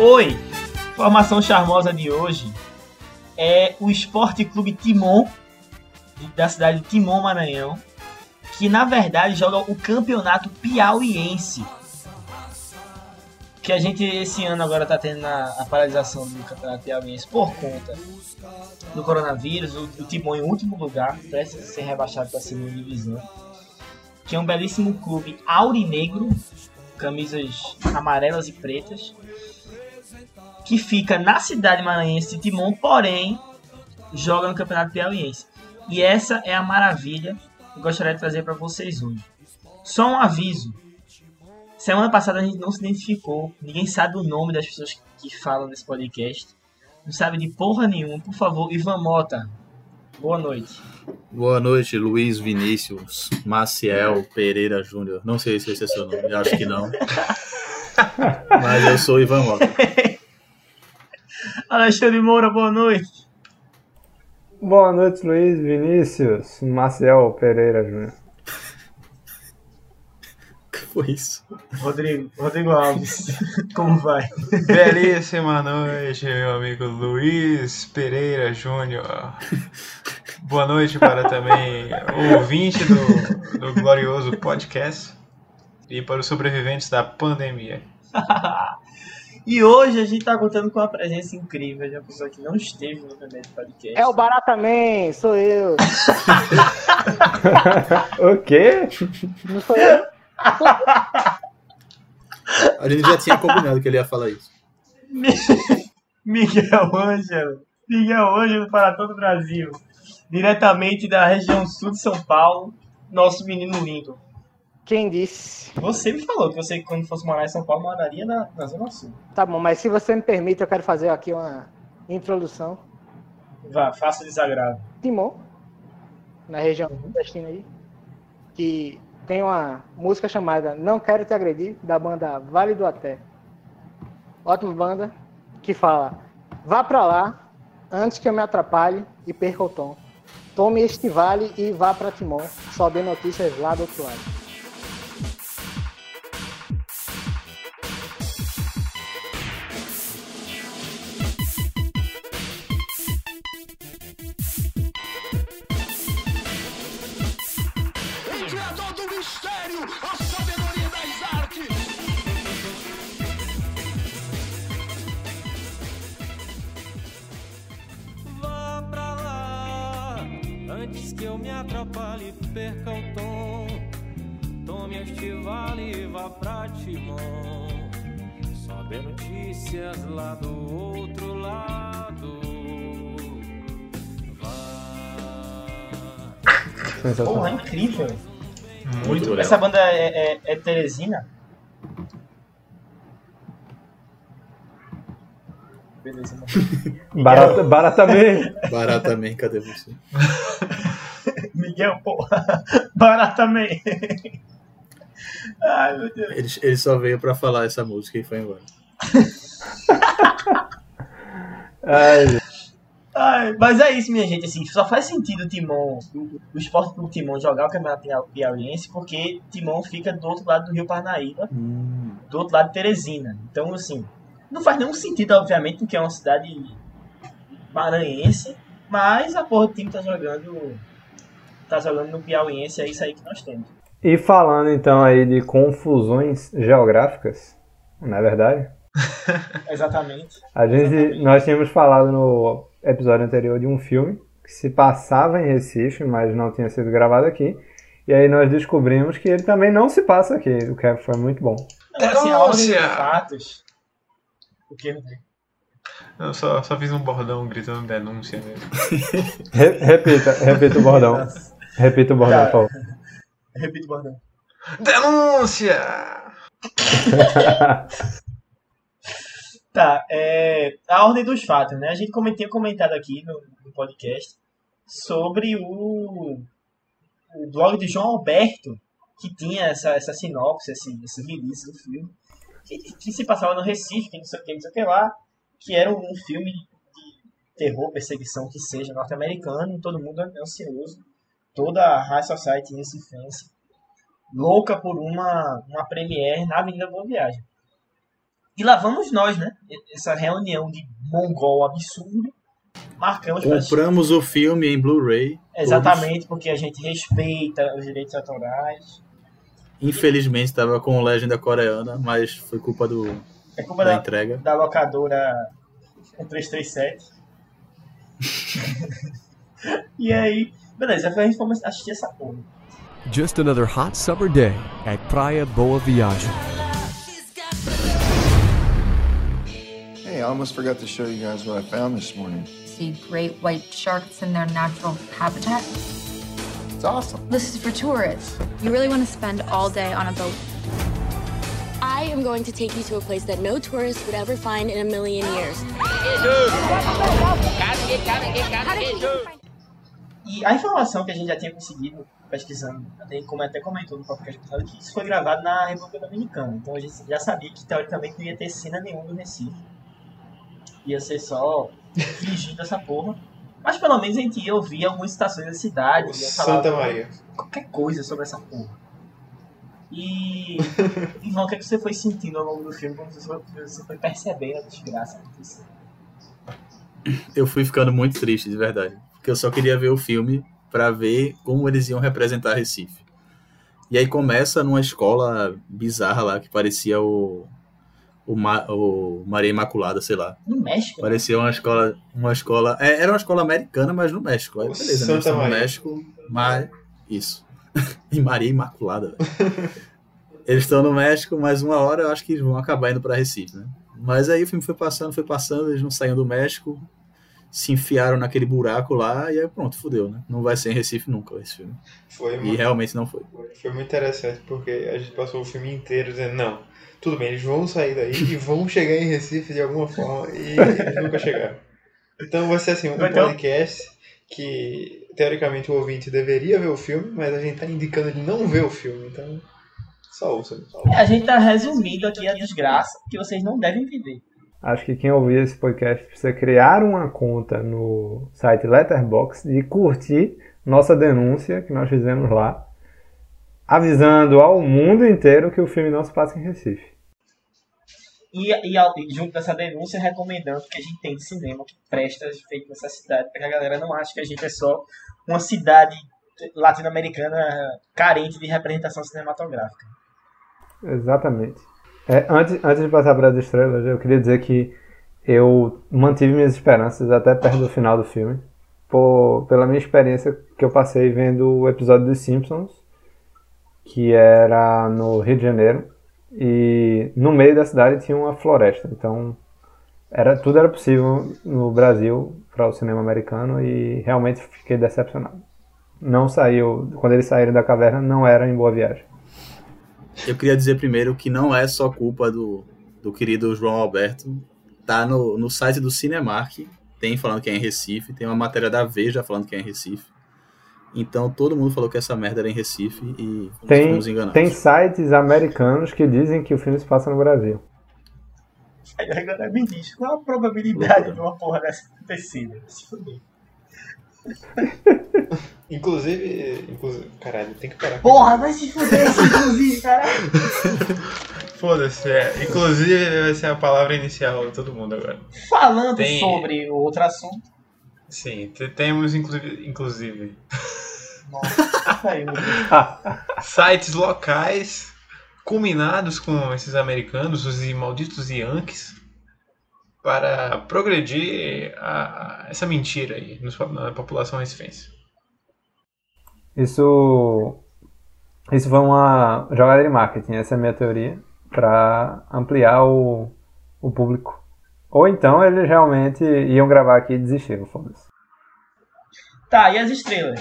Oi! Formação charmosa de hoje é o Esporte Clube Timon, da cidade de Timon, Maranhão, que na verdade joga o campeonato piauiense. Que a gente esse ano agora está tendo a, paralisação do campeonato piauiense por conta do coronavírus. O, o Timon em último lugar, a ser rebaixado para a segunda divisão. Que é um belíssimo clube aurinegro, camisas amarelas e pretas que fica na cidade maranhense de Timon, porém joga no Campeonato Piauiense. E essa é a maravilha que eu gostaria de trazer para vocês hoje. Só um aviso. Semana passada a gente não se identificou, ninguém sabe o nome das pessoas que falam nesse podcast. Não sabe de porra nenhuma. Por favor, Ivan Mota, boa noite. Boa noite, Luiz Vinícius Maciel Pereira Júnior. Não sei se esse é seu nome, acho que não. Mas eu sou Ivan Mota. Alexandre Moura, boa noite. Boa noite, Luiz Vinícius Maciel Pereira Júnior. que foi isso? Rodrigo, Rodrigo Alves, como vai? Belíssima noite, meu amigo Luiz Pereira Júnior. Boa noite para também o ouvinte do, do glorioso podcast e para os sobreviventes da pandemia. E hoje a gente tá contando com uma presença incrível de uma pessoa que não esteve no primeiro podcast. É o Barataman, sou eu. o quê? Não sou eu. A gente já tinha combinado que ele ia falar isso. Miguel Ângelo. Miguel Ângelo para todo o Brasil. Diretamente da região sul de São Paulo, nosso menino lindo. Quem disse? Você me falou que você, quando fosse morar em São Paulo, moraria na, na Zona Sul. Tá bom, mas se você me permite, eu quero fazer aqui uma introdução. Vá, faça o desagrado. Timon, na região nordestina aí, que tem uma música chamada Não Quero Te Agredir, da banda Vale do Até. Ótima banda, que fala, vá pra lá, antes que eu me atrapalhe e perca o tom. Tome este vale e vá pra Timon, só dê notícias lá do outro lado. Essa banda é, é, é Teresina? Beleza, mano. Barata, baratamente. Baratamente, cadê você? Miguel, porra. Baratamente. Ai, meu Deus. Ele, ele só veio pra falar essa música e foi embora. Ai, Ai, mas é isso, minha gente. Assim, só faz sentido o Timon, o, o esporte do Timon jogar o Campeonato Pia- Piauiense, porque Timon fica do outro lado do Rio Parnaíba, do outro lado de Teresina. Então, assim, não faz nenhum sentido, obviamente, porque é uma cidade maranhense, mas a porra do time tá jogando. Tá jogando no Piauiense, é isso aí que nós temos. E falando então aí de confusões geográficas, não é verdade? Exatamente. A gente, nós tínhamos falado no episódio anterior de um filme que se passava em Recife, mas não tinha sido gravado aqui. E aí nós descobrimos que ele também não se passa aqui, o que foi muito bom. Não, assim, a ordem Denúncia! fatos. O que? Eu só, só fiz um bordão gritando denúncia mesmo. Re- repita, repita o bordão. Repita o bordão, por favor. Repita o bordão. Denúncia! Tá, é, a ordem dos fatos, né? A gente tinha comentado aqui no, no podcast sobre o, o blog de João Alberto, que tinha essa, essa sinopse, esse, esse release do filme, que, que se passava no Recife, que não sei o que, não sei o que lá, que era um filme de terror, perseguição, que seja, norte-americano, todo mundo ansioso, toda a High Society recifense, louca por uma, uma premiere na Avenida Boa Viagem. E lá vamos nós, né? Essa reunião de mongol absurdo. Marcamos pra Compramos o filme em Blu-ray. Exatamente, porque a gente respeita os direitos autorais. Infelizmente estava com legenda coreana, mas foi culpa do, É culpa da da, entrega. da locadora 1337. e aí, beleza, a gente foi assistir essa porra. Just another hot summer day at Praia Boa Viagem. Hey, I almost forgot to show you guys what I found this morning. See great white sharks in their natural habitat. It's awesome. This is for tourists. You really want to spend all day on a boat. I am going to take you to a place that no tourist would ever find in a million years. E a informação que a gente já tinha conseguido pesquisando, até como até comentou no podcast passado, que isso foi gravado na República Dominicana. Então a gente já sabia que teoricamente não ia ter cena nenhuma do Recife. Ia ser só fingindo essa porra. Mas pelo menos a gente ia ouvir algumas estações da cidade. Ia falar Santa Maria. qualquer coisa sobre essa porra. E. Ivan, o que, é que você foi sentindo ao longo do filme quando você foi, você foi percebendo a desgraça acontecer? Eu fui ficando muito triste, de verdade. Porque eu só queria ver o filme pra ver como eles iam representar Recife. E aí começa numa escola bizarra lá, que parecia o. O, Ma- o Maria Imaculada, sei lá. No México? Parecia uma escola. Uma escola. é, era uma escola americana, mas no México. Aí, beleza, né? Santa Eles estão no Maria. México, mas. Isso. e Maria Imaculada, velho. Eles estão no México, mas uma hora eu acho que eles vão acabar indo pra Recife, né? Mas aí o filme foi passando, foi passando, eles não saíam do México, se enfiaram naquele buraco lá e aí pronto, fudeu, né? Não vai ser em Recife nunca esse filme. Foi, E muito, realmente não foi. foi muito interessante porque a gente passou o filme inteiro dizendo: não, tudo bem, eles vão sair daí e vão chegar em Recife de alguma forma e eles nunca chegaram. Então vai ser assim: um Vai ter podcast que teoricamente o ouvinte deveria ver o filme, mas a gente tá indicando ele não ver o filme, então só ouça. Só ouça. É, a gente tá resumindo aqui a desgraça que vocês não devem viver. Acho que quem ouvir esse podcast precisa criar uma conta no site Letterboxd e curtir nossa denúncia que nós fizemos lá, avisando ao mundo inteiro que o filme não se passa em Recife. E, e, e junto dessa denúncia, recomendando que a gente tem cinema que presta feito nessa cidade, para que a galera não ache que a gente é só uma cidade latino-americana carente de representação cinematográfica. Exatamente. É, antes, antes de passar para as estrelas, eu queria dizer que eu mantive minhas esperanças até perto do final do filme, por, pela minha experiência que eu passei vendo o episódio dos Simpsons, que era no Rio de Janeiro, e no meio da cidade tinha uma floresta. Então, era, tudo era possível no Brasil para o cinema americano e realmente fiquei decepcionado. Não saiu, quando eles saíram da caverna, não era em Boa Viagem. Eu queria dizer primeiro que não é só culpa do, do querido João Alberto. Tá no, no site do Cinemark, tem falando que é em Recife, tem uma matéria da Veja falando que é em Recife. Então todo mundo falou que essa merda era em Recife e Tem, fomos enganados. tem sites americanos que dizem que o filme se passa no Brasil. Aí agora me diz, qual a probabilidade Loucura. de uma porra dessa acontecer? Se fuder. Inclusive, inclusive. Caralho, tem que parar. Porra, vai se fuder inclusive, caralho. Foda-se, é. Inclusive vai ser a palavra inicial de todo mundo agora. Falando Tem- sobre o outro assunto. Sim, te- temos inclusive, inclusive Nossa, sites locais combinados com esses americanos, os malditos Yankees, para progredir a, a- essa mentira aí na população recifense. Isso, isso foi uma jogada de marketing, essa é a minha teoria, para ampliar o, o público. Ou então eles realmente iam gravar aqui e desistiram, foda-se. Tá, e as estrelas?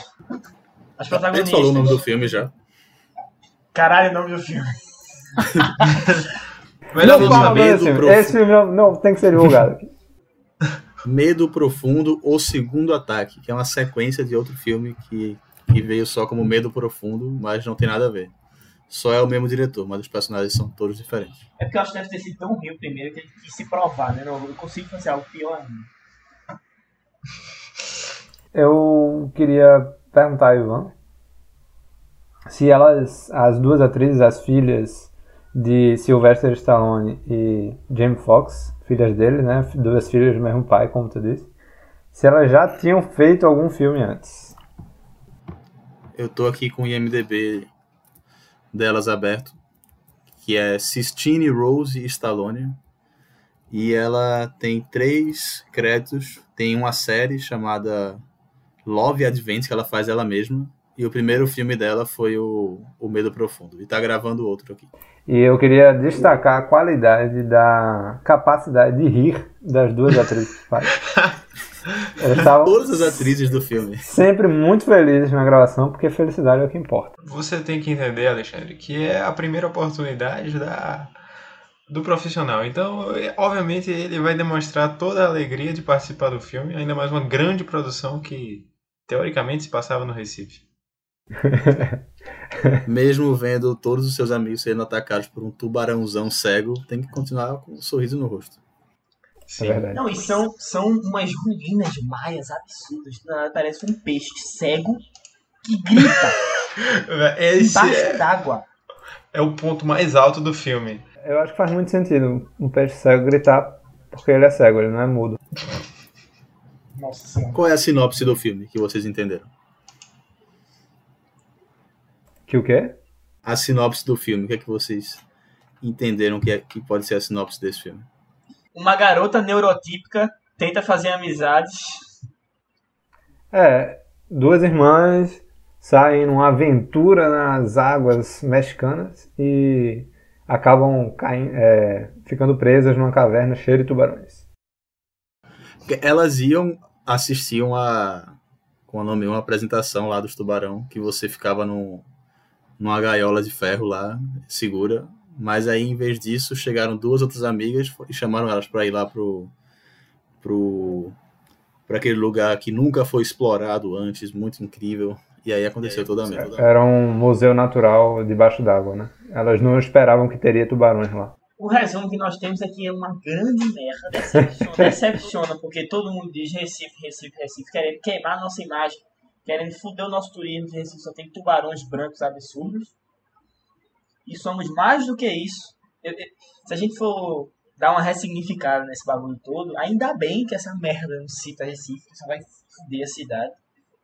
As Ele protagonistas. falou o nome do filme já. Caralho, o nome do filme. Melhor Não filme fala Medo filme. Profundo. Esse filme não, não tem que ser divulgado aqui. Medo Profundo, O Segundo Ataque, que é uma sequência de outro filme que, que veio só como Medo Profundo, mas não tem nada a ver. Só é o mesmo diretor, mas os personagens são todos diferentes. É porque eu acho que deve ter sido tão ruim o primeiro que ele quis se provar, né? Não, eu consigo fazer algo pior ainda. Eu queria perguntar a Ivan se elas, as duas atrizes, as filhas de Sylvester Stallone e Jamie Foxx, filhas dele, né? Duas filhas do mesmo pai, como tu disse. Se elas já tinham feito algum filme antes. Eu tô aqui com o IMDB delas aberto, que é Sistine Rose Stallone. E ela tem três créditos. Tem uma série chamada Love Advent, que ela faz ela mesma. E o primeiro filme dela foi o, o Medo Profundo. E tá gravando outro aqui. E eu queria destacar a qualidade da capacidade de rir das duas atrizes que. Estavam Todas as atrizes do filme. sempre muito felizes na gravação, porque felicidade é o que importa. Você tem que entender, Alexandre, que é a primeira oportunidade da, do profissional. Então, obviamente, ele vai demonstrar toda a alegria de participar do filme, ainda mais uma grande produção que, teoricamente, se passava no Recife. Mesmo vendo todos os seus amigos sendo atacados por um tubarãozão cego, tem que continuar com um sorriso no rosto. É verdade. Não, e são, são umas ruínas maias absurdas. Não, Parece um peixe cego que grita Esse embaixo é, d'água. é o ponto mais alto do filme. Eu acho que faz muito sentido um peixe cego gritar porque ele é cego, ele não é mudo. Nossa senhora. Qual é a sinopse do filme que vocês entenderam? Que o quê? A sinopse do filme, o que é que vocês entenderam que, é, que pode ser a sinopse desse filme? Uma garota neurotípica tenta fazer amizades. É, duas irmãs saem numa aventura nas águas mexicanas e acabam caindo, é, ficando presas numa caverna cheia de tubarões. Elas iam assistir uma, com o nome, uma apresentação lá dos Tubarão, que você ficava num, numa gaiola de ferro lá, segura. Mas aí, em vez disso, chegaram duas outras amigas e chamaram elas para ir lá pro, pro, pra aquele lugar que nunca foi explorado antes, muito incrível. E aí aconteceu toda a merda. Era um museu natural debaixo d'água, né? Elas não esperavam que teria tubarões lá. O resumo que nós temos aqui é uma grande merda. Decepciona, decepciona, porque todo mundo diz Recife, Recife, Recife, querendo queimar a nossa imagem, querendo foder o nosso turismo. Recife só tem tubarões brancos absurdos. E somos mais do que isso. Eu- eu- se a gente for dar uma ressignificada nesse bagulho todo, ainda bem que essa merda não cita Recife, só vai foder a cidade.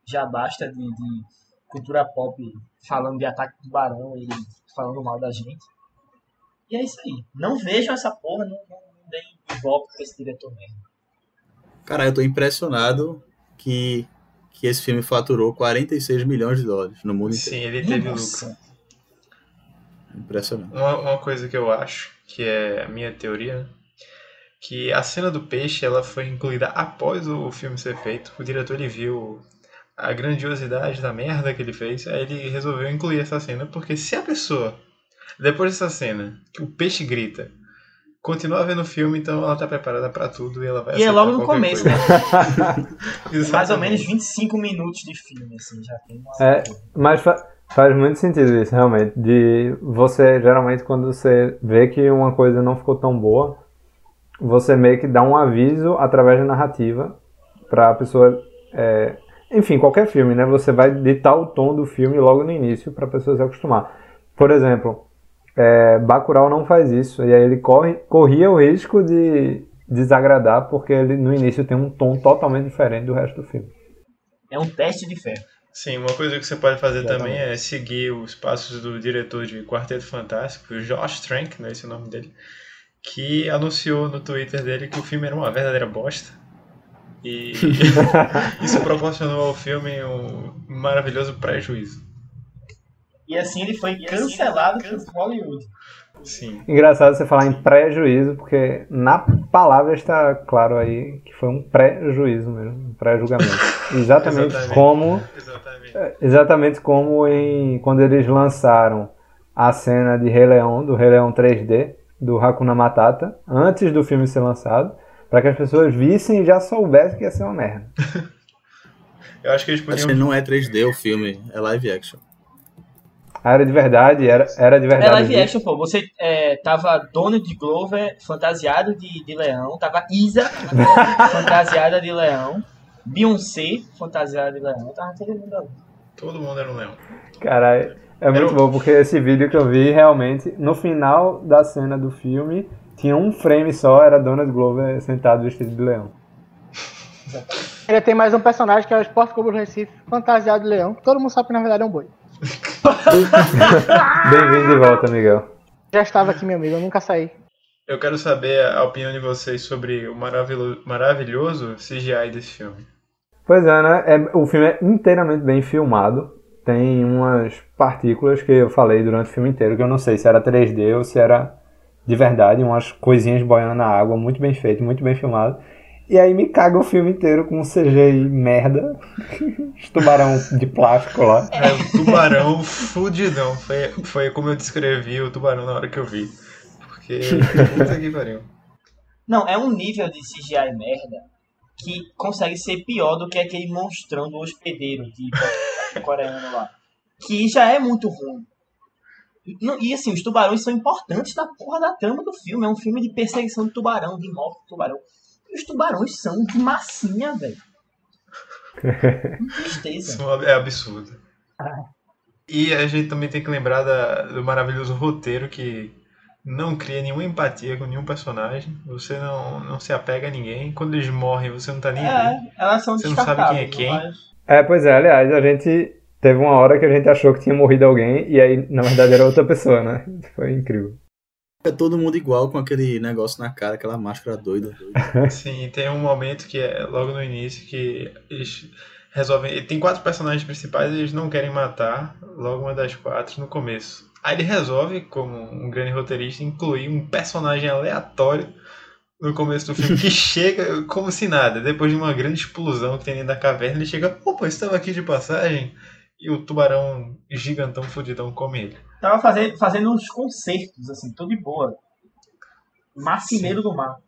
Já basta de, de cultura pop falando de ataque de tubarão e falando mal da gente. E é isso aí. Não vejam essa porra, não, não, não deem ibope pra esse diretor mesmo. Cara, eu tô impressionado que, que esse filme faturou 46 milhões de dólares no mundo Sim, inteiro. ele teve lucro. Impressionante. Uma, uma coisa que eu acho, que é a minha teoria, né? que a cena do peixe ela foi incluída após o filme ser feito. O diretor ele viu a grandiosidade da merda que ele fez, aí ele resolveu incluir essa cena, porque se a pessoa, depois dessa cena, que o peixe grita, continua vendo o filme, então ela tá preparada pra tudo e ela vai E é logo no começo, coisa. né? Mais ou menos 25 minutos de filme, assim, já tem uma... É, mas fa- faz muito sentido isso, realmente. De você, geralmente, quando você vê que uma coisa não ficou tão boa, você meio que dá um aviso através da narrativa pra pessoa. é, enfim, qualquer filme, né? Você vai ditar o tom do filme logo no início pra pessoa se acostumar. Por exemplo, é, Bacurau não faz isso, e aí ele corre, corria o risco de desagradar, porque ele no início tem um tom totalmente diferente do resto do filme. É um teste de fé. Sim, uma coisa que você pode fazer Exatamente. também é seguir os passos do diretor de Quarteto Fantástico, Josh Trank, né, esse é o nome dele, que anunciou no Twitter dele que o filme era uma verdadeira bosta. E isso proporcionou ao filme um maravilhoso prejuízo. E assim ele foi cancelado por Hollywood. Sim. Engraçado você falar em prejuízo, porque na palavra está claro aí que foi um pré-juízo mesmo, um pré-julgamento. Exatamente, Exatamente. como Exatamente. exatamente como em quando eles lançaram a cena de Rei Leão, do Rei Leão 3D, do Hakuna Matata, antes do filme ser lançado, para que as pessoas vissem e já soubessem que ia ser uma merda. Eu acho que eles Acho que podiam. não é 3D o filme, é live action. Ah, Era de verdade, era, era de É verdade. live viu? action, pô. Você é, tava Donald Glover fantasiado de, de leão, tava Isa fantasiada de leão, Beyoncé fantasiada de leão, tava todo mundo ali. Todo mundo era um leão. Caralho, É muito Eu- bom, porque esse vídeo que eu vi, realmente, no final da cena do filme, tinha um frame só, era Donald Glover sentado vestido de leão. Ele tem mais um personagem que é o Esporte Clube do Recife, fantasiado de leão. Todo mundo sabe que na verdade é um boi. Bem-vindo de volta, Miguel. Já estava aqui, meu amigo, eu nunca saí. Eu quero saber a opinião de vocês sobre o maravilo- maravilhoso CGI desse filme. Pois é, né? É- o filme é inteiramente bem filmado. Tem umas partículas que eu falei durante o filme inteiro, que eu não sei se era 3D ou se era de verdade, umas coisinhas boiando na água, muito bem feito, muito bem filmado. E aí me caga o filme inteiro com um CGI merda. Os tubarão de plástico lá. É o tubarão fudidão. Foi, foi como eu descrevi o tubarão na hora que eu vi. Porque. Puta que pariu. Não, é um nível de CGI merda que consegue ser pior do que aquele monstrão do hospedeiro de coreano lá. Que já é muito ruim. E, E assim, os tubarões são importantes na porra da trama do filme. É um filme de perseguição de tubarão, de morte de tubarão. Os tubarões são de massinha, velho. Que tristeza. Isso é absurdo. E a gente também tem que lembrar da- do maravilhoso roteiro que não cria nenhuma empatia com nenhum personagem. Você não, não se apega a ninguém. Quando eles morrem, você não tá nem É, aí. elas são Você não sabe quem é quem. mas- É, pois é, aliás, a gente teve uma hora que a gente achou que tinha morrido alguém e aí, na verdade, era outra pessoa, né? Foi incrível. É todo mundo igual com aquele negócio na cara, aquela máscara doida. Sim, tem um momento que é logo no início que eles resolvem. Tem quatro personagens principais e eles não querem matar logo uma das quatro no começo. Aí ele resolve, como um grande roteirista, incluir um personagem aleatório no começo do filme que chega como se nada. Depois de uma grande explosão que tem dentro da caverna, ele chega, opa, estava aqui de passagem. E o tubarão gigantão fudidão come ele. Tava fazendo, fazendo uns concertos, assim, tudo de boa. Marceneiro do mar.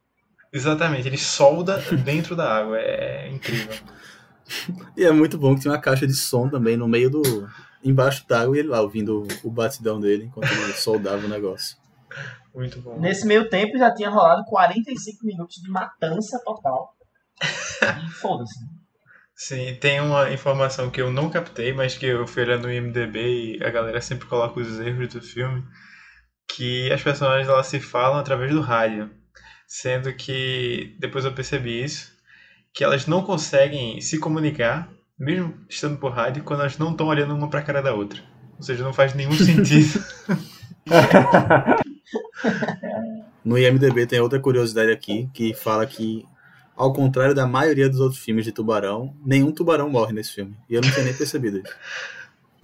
Exatamente, ele solda dentro da água. É incrível. E é muito bom que tinha uma caixa de som também no meio do. embaixo d'água e ele lá ouvindo o batidão dele enquanto ele soldava o negócio. Muito bom. Nesse meio tempo já tinha rolado 45 minutos de matança total. E foda-se. Sim, tem uma informação que eu não captei, mas que eu fui olhando no IMDB e a galera sempre coloca os erros do filme, que as personagens elas se falam através do rádio, sendo que depois eu percebi isso, que elas não conseguem se comunicar, mesmo estando por rádio, quando elas não estão olhando uma pra cara da outra. Ou seja, não faz nenhum sentido. No IMDB tem outra curiosidade aqui que fala que, ao contrário da maioria dos outros filmes de tubarão, nenhum tubarão morre nesse filme. E eu não tinha nem percebido isso.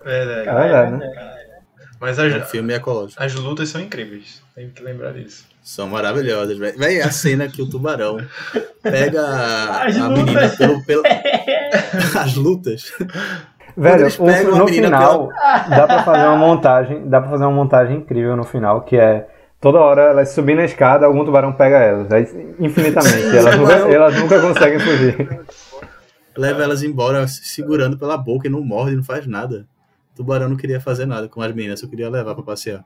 Verdade. É verdade, né? Mas É um as, filme ecológico. as lutas são incríveis, tem que lembrar disso. São maravilhosas, velho. Véi, a cena que o tubarão pega a, As a lutas. menina pelo, pelo... As lutas. Velho, o- no final dá pra fazer uma montagem, dá pra fazer uma montagem incrível no final, que é toda hora elas subindo a escada, algum tubarão pega elas, aí, infinitamente, elas nunca, elas nunca conseguem fugir. Leva elas embora se segurando pela boca e não morde, não faz nada. O tubarão não queria fazer nada com as meninas, só queria levar pra passear.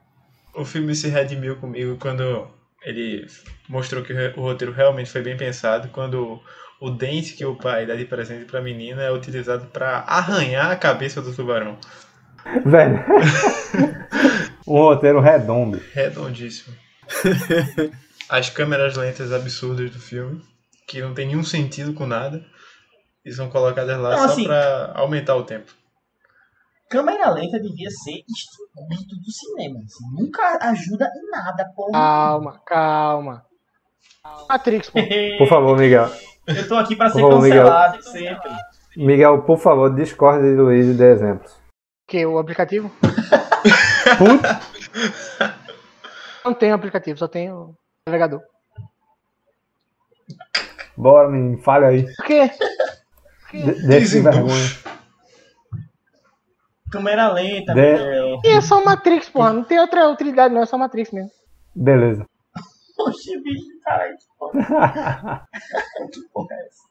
O filme se redimiu comigo quando ele mostrou que o roteiro realmente foi bem pensado, quando o dente que o pai dá de presente pra menina é utilizado pra arranhar a cabeça do tubarão. Velho, um roteiro redondo. Redondíssimo. As câmeras lentas absurdas do filme, que não tem nenhum sentido com nada, e são colocadas lá Não, só assim- pra aumentar o tempo. Câmera lenta devia ser extinguido do cinema. assim. Nunca ajuda em nada, porra. Calma, calma. Matrix, pô. Por favor, Miguel. Eu tô aqui pra ser Miguel. cancelado sempre. Miguel, por favor, discorde de Luiz e dê exemplos. Que o aplicativo? Puta, Não tem aplicativo, só tem o navegador. bora, menino, falha aí. Por quê? De- Deixa de vergonha. Câmera lenta, De- Miguel. E é só Matrix, porra. Não tem outra utilidade, não. É só Matrix mesmo. Beleza. Oxe, bicho, caralho. que porra. que porra é essa?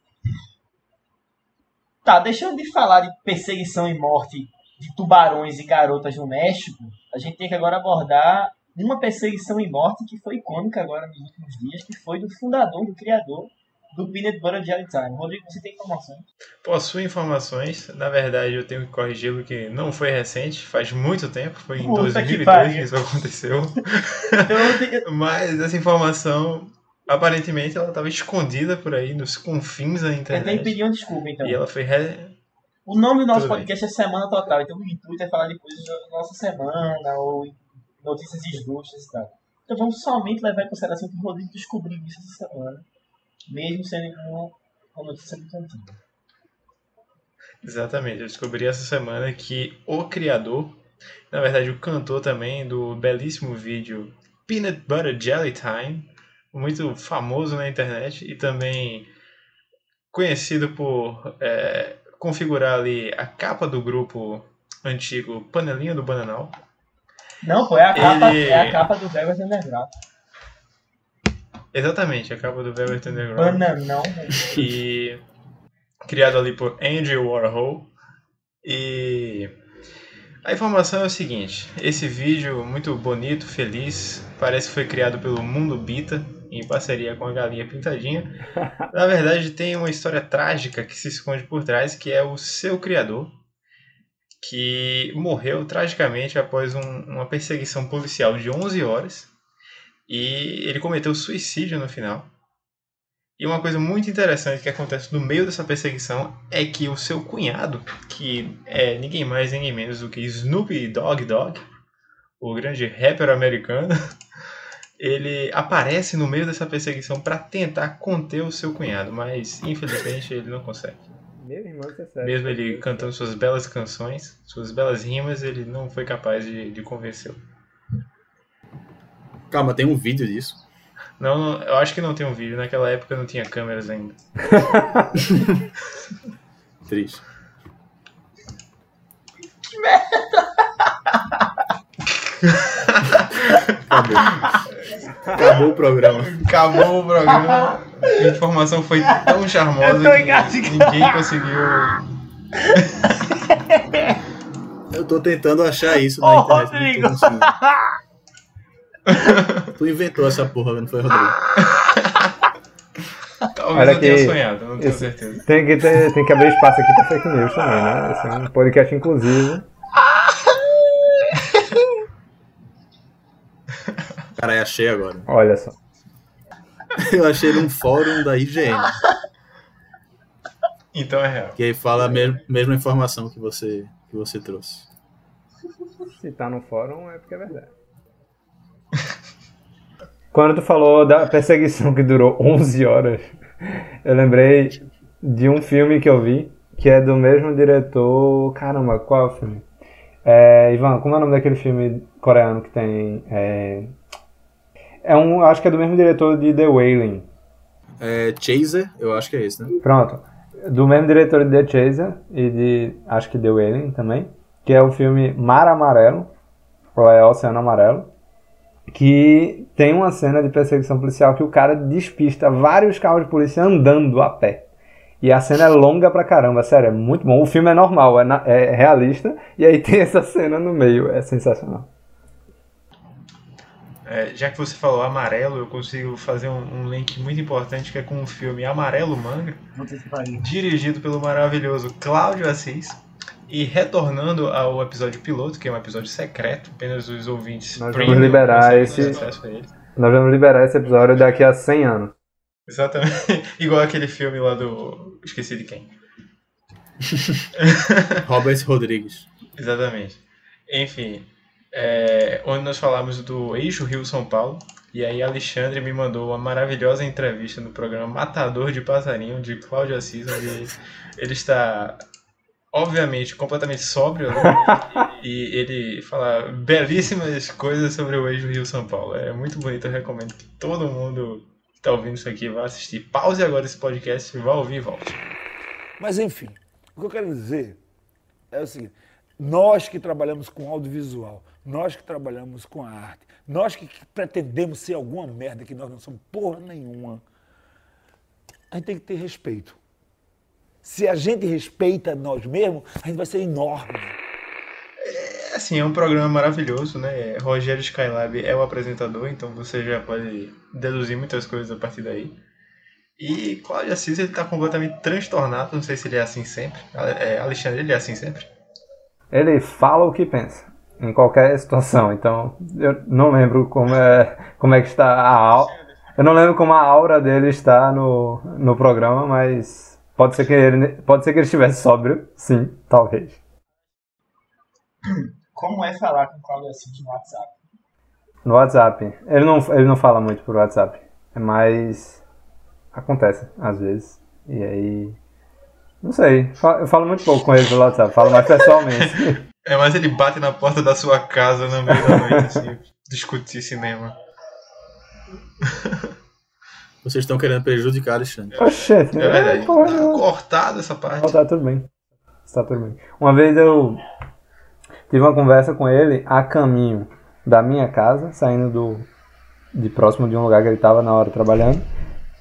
Tá, deixando de falar de perseguição e morte de tubarões e garotas no México, a gente tem que agora abordar uma perseguição e morte que foi icônica agora nos últimos dias, que foi do fundador, do criador do Peanut Butter Jelly Time. Rodrigo, você tem informação? Possui informações. Na verdade, eu tenho que corrigi-lo que não foi recente, faz muito tempo, foi em Puta que 2002 que, pariu. isso aconteceu. Eu tenho- Mas essa informação, aparentemente, ela estava escondida por aí nos confins da que internet. pedir uma desculpa, então. E ela foi re... O nome do nosso Tudo bem. podcast é Semana Total, então o intuito é falar de coisas da nossa semana ou notícias esdrúxulas e tal. Então vamos somente levar em consideração que o Rodrigo descobriu isso essa semana, mesmo sendo uma, uma notícia muito antiga. Exatamente, eu descobri essa semana que o criador, na verdade o cantor também do belíssimo vídeo Peanut Butter Jelly Time, muito famoso na internet e também conhecido por é, configurar ali a capa do grupo antigo Panelinha do Bananal. Não, pô, é a capa, Ele- é a capa do Velvet Underground. Exatamente, a capa do Velvet Underground. Bananão. e criado ali por Andy Warhol. E a informação é o seguinte: esse vídeo muito bonito, feliz, parece que foi criado pelo Mundo Bita em parceria com a Galinha Pintadinha. Na verdade, tem uma história trágica que se esconde por trás, que é o seu criador, que morreu tragicamente após um- uma perseguição policial de 11 horas. E ele cometeu suicídio no final. E uma coisa muito interessante que acontece no meio dessa perseguição é que o seu cunhado, que é ninguém mais, ninguém menos do que Snoopy Dogg Dogg, o grande rapper americano, ele aparece no meio dessa perseguição para tentar conter o seu cunhado, mas infelizmente ele não consegue. Meu irmão, você sério. Mesmo ele cantando suas belas canções, suas belas rimas, ele não foi capaz de, de convencê-lo. Calma, tem um vídeo disso. Não, não, eu acho que não tem um vídeo, naquela época não tinha câmeras ainda. Triste. Acabou. Acabou o programa. Acabou o programa. A informação foi tão charmosa que ninguém conseguiu. Eu tô tentando achar isso na Ô, internet. Rodrigo. Tu inventou essa porra, não foi, Rodrigo? Talvez Olha eu tenha que sonhado, não tenho certeza. Tem que, ter, tem que abrir espaço aqui pra fake news também, né? Esse é um podcast inclusivo. Caralho, achei agora. Olha só. Eu achei num fórum da IGN. Então é real. Que aí fala a mes- mesma informação que você, que você trouxe. Se tá no fórum é porque é verdade. Quando tu falou da perseguição que durou 11 horas, eu lembrei de um filme que eu vi, que é do mesmo diretor. Caramba, qual é o filme? É, Ivan, como é o nome daquele filme coreano que tem. É, é um. Acho que é do mesmo diretor de The Wailing. É, Chaser, eu acho que é esse, né? Pronto. Do mesmo diretor de The Chaser e de. Acho que The Wailing também. Que é o filme Mar Amarelo. Ou é Oceano Amarelo. Que tem uma cena de perseguição policial que o cara despista vários carros de polícia andando a pé. E a cena é longa pra caramba, sério, é muito bom. O filme é normal, é, na- é realista, e aí tem essa cena no meio, é sensacional. É, já que você falou amarelo, eu consigo fazer um, um link muito importante que é com o filme Amarelo Manga, dirigido pelo maravilhoso Cláudio Assis. E retornando ao episódio piloto, que é um episódio secreto, apenas os ouvintes Nós vamos liberar esse-. Nós vamos liberar esse episódio daqui a 100 anos. Exatamente. Igual aquele filme lá do. Esqueci de quem. Robert Rodrigues. Exatamente. Enfim, é, onde nós falamos do eixo Rio-São Paulo. E aí Alexandre me mandou uma maravilhosa entrevista no programa Matador de Passarinho, de Cláudio Assis, onde ele está, obviamente, completamente sóbrio. né? E ele fala belíssimas coisas sobre o eixo Rio-São Paulo. É muito bonito, eu recomendo que todo mundo que está ouvindo isso aqui vá assistir. Pause agora esse podcast, vá ouvir e volte. Mas enfim, o que eu quero dizer é o seguinte: nós que trabalhamos com audiovisual, nós que trabalhamos com a arte, nós que pretendemos ser alguma merda que nós não somos porra nenhuma, a gente tem que ter respeito. Se a gente respeita nós mesmos, a gente vai ser enorme. É assim, é um programa maravilhoso, né? Rogério Skylab é o apresentador, então você já pode deduzir muitas coisas a partir daí. E Cláudio Assis, ele tá completamente transtornado, não sei se ele é assim sempre. É, Alexandre, ele é assim sempre? Ele fala o que pensa, em qualquer situação. Então, eu não lembro como é, como é que está a aula. Eu não lembro como a aura dele está no, no programa, mas pode ser que ele, pode ser que ele estivesse sóbrio, sim, talvez. Como é falar com o Cláudio Assis no WhatsApp? No WhatsApp. Ele não, ele não fala muito por WhatsApp. É mais. Acontece, às vezes. E aí. Não sei. Eu falo muito pouco com ele pelo WhatsApp. Falo mais pessoalmente. É, mas ele bate na porta da sua casa no meio da noite, assim, discutir cinema. Vocês estão querendo prejudicar Alexandre. Oxente, É verdade. é, porra, Tá cortado essa parte. Tá tudo bem. Está tudo bem. Uma vez eu tive uma conversa com ele a caminho da minha casa, saindo do de próximo de um lugar que ele estava na hora trabalhando,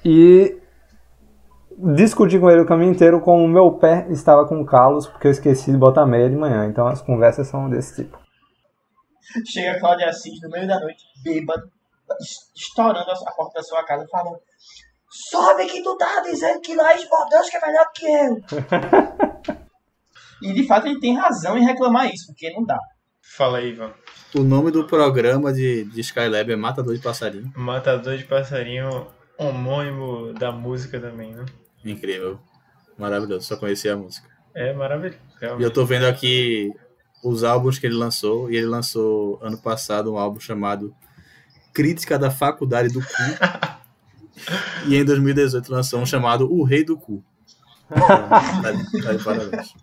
e discuti com ele o caminho inteiro como o meu pé estava com calos porque eu esqueci de botar meia de manhã. Então as conversas são desse tipo. Chega Cláudio Assis no meio da noite, bêbado, es- estourando a porta da sua casa, falando: Sobe que tu tá dizendo que nós Deus que é melhor que eu. e de fato ele tem razão em reclamar isso, porque não dá. Fala aí, Ivan. O nome do programa de, de Skylab é Matador de Passarinho. Matador de passarinho, homônimo da música também, né? Incrível. Maravilhoso. Só conhecia a música. É maravilhoso. E eu tô vendo aqui os álbuns que ele lançou. E ele lançou ano passado um álbum chamado Crítica da Faculdade do Cu. e em 2018 lançou um chamado O Rei do Cu. Então, tá de- tá de parabéns.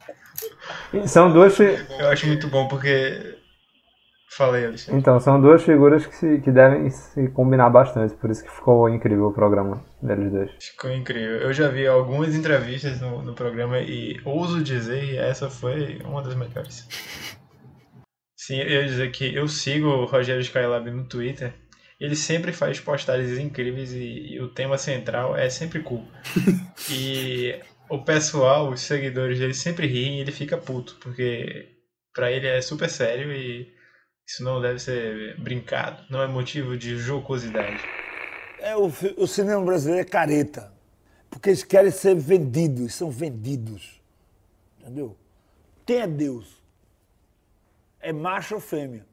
São fi- Eu acho muito bom porque. Fala aí, Alexandre. então são duas figuras que, se, que devem se combinar bastante, por isso que ficou incrível o programa deles dois. Ficou incrível. Eu já vi algumas entrevistas no, no programa e ouso dizer que essa foi uma das melhores. Sim, eu ia dizer que eu sigo o Rogério Skylab no Twitter. Ele sempre faz postagens incríveis e, e o tema central é sempre cool. e o pessoal, os seguidores dele sempre riem e ele fica puto, porque pra ele é super sério e isso não deve ser brincado, não é motivo de jocosidade. É, o, o cinema brasileiro é careta. Porque eles querem ser vendidos, são vendidos. Entendeu? Quem é Deus? É macho ou fêmea?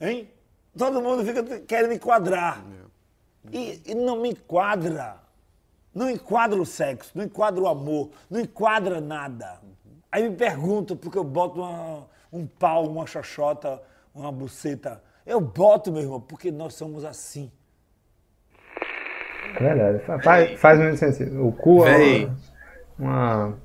Hein? Todo mundo fica querendo enquadrar. E, e não me enquadra. Não enquadra o sexo, não enquadra o amor, não enquadra nada. Aí me perguntam porque eu boto uma- um pau, uma xoxota, uma buceta. Eu boto, meu irmão, porque nós somos assim. É verdade, fa- faz, faz muito sentido. O cu é uma, uma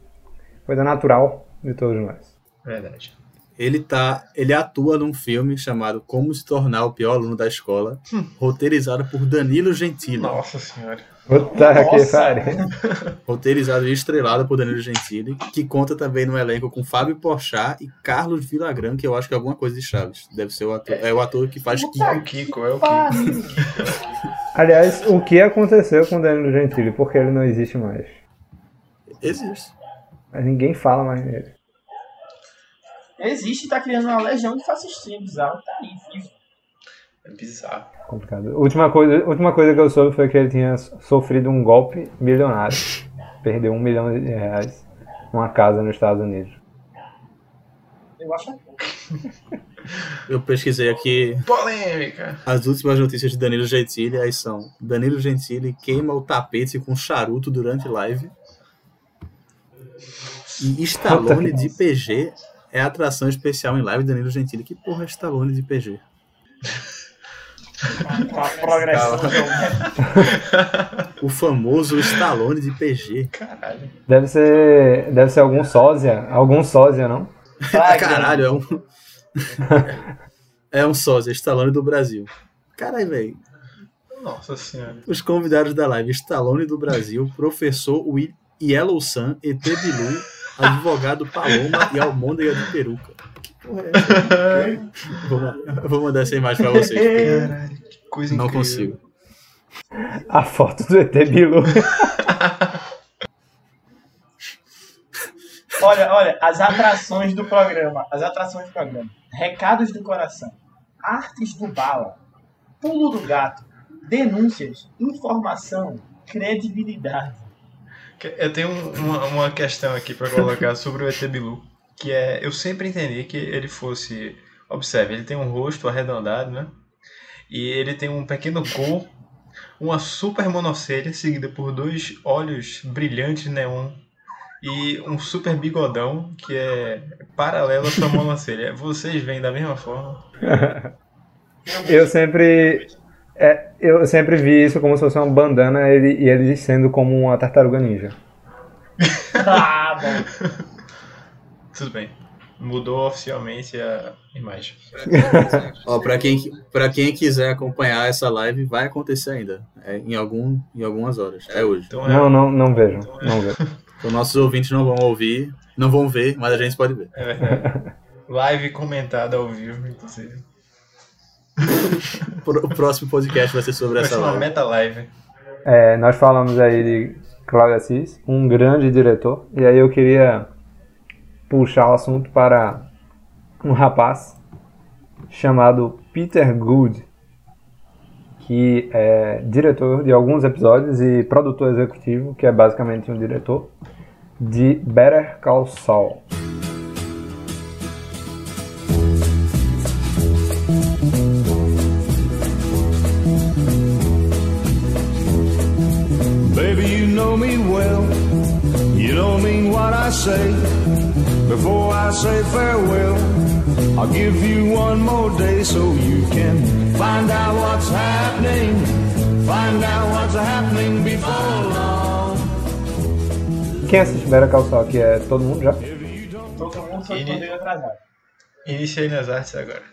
coisa natural de todos nós. Verdade. Ele tá. Ele atua num filme chamado Como se tornar o pior aluno da escola, roteirizado por Danilo Gentili. Nossa senhora. Puta que Nossa. pariu. Roteirizado e estrelado por Danilo Gentili, que conta também no elenco com Fábio Porchat e Carlos Villagrán, que eu acho que é alguma coisa de Chaves. Deve ser o ator. É o ator que faz Kiko. É o Kiko, é o Kiko. Aliás, o que aconteceu com o Danilo Gentili? Porque ele não existe mais. Existe. Mas ninguém fala mais nele. Existe e tá criando uma legião de fascistinha bizarro. Tá aí, vivo. É bizarro. Complicado. Última coisa, última coisa que eu soube foi que ele tinha sofrido um golpe milionário. Perdeu um milhão de reais numa casa nos Estados Unidos. Eu acho pouco. Eu pesquisei aqui Polêmica. as últimas notícias de Danilo Gentili, aí são Danilo Gentili queima o tapete com charuto durante live. E Stallone de PG é atração especial em live de Danilo Gentili. Que porra é Stallone de PG? A progressão do jogo. O famoso Stallone de PG. Caralho. Deve ser, deve ser algum sósia. Algum sósia, não? Caralho, é um. é um sósia, Stallone do Brasil. Caralho, velho. Nossa senhora. Os convidados da live: Stallone do Brasil, professor Will Yellow Sun, ET Bilu, advogado Paloma e Almôndega de peruca. Que porra é essa? vou, ma- vou mandar essa imagem pra vocês. Caralho, que coisa Não incrível. consigo. A foto do ET Bilu. Olha, olha, as atrações do programa. As atrações do programa. Recados do coração. Artes do bala. Pulo do gato. Denúncias. Informação. credibilidade. Eu tenho uma, uma questão aqui para colocar sobre o ET Bilu, que é, eu sempre entendi que ele fosse, observe, ele tem um rosto arredondado, né? E ele tem um pequeno corpo, uma super monocelha seguida por dois olhos brilhantes neon e um super bigodão que é paralelo à sua monocelha. Vocês veem da mesma forma? Eu sempre é, eu sempre vi isso como se fosse uma bandana ele, e ele sendo como uma tartaruga ninja. ah, bom. Tudo bem. Mudou oficialmente a imagem. Ó, pra quem, pra quem quiser acompanhar essa live, vai acontecer ainda. É, em, algum, em algumas horas. É hoje. Então, é... Não, não, não vejo. Não vejo. Então nossos ouvintes não vão ouvir, não vão ver, mas a gente pode ver. É verdade. Live comentada ao vivo, inclusive. O próximo podcast vai ser sobre vai essa live. meta live. É, nós falamos aí de Cláudio Assis, um grande diretor, e aí eu queria puxar o assunto para um rapaz chamado Peter Good, que é diretor de alguns episódios e produtor executivo, que é basicamente um diretor, de Better Call Saul. Baby, you know me well. You don't mean what I say. Before I say farewell, I'll give you one more day so you can find out what's happening. Find out what's happening before long. Quem assiste Better Call Saul aqui é todo mundo já? Todo mundo só atrasado. Iniciei nas artes agora.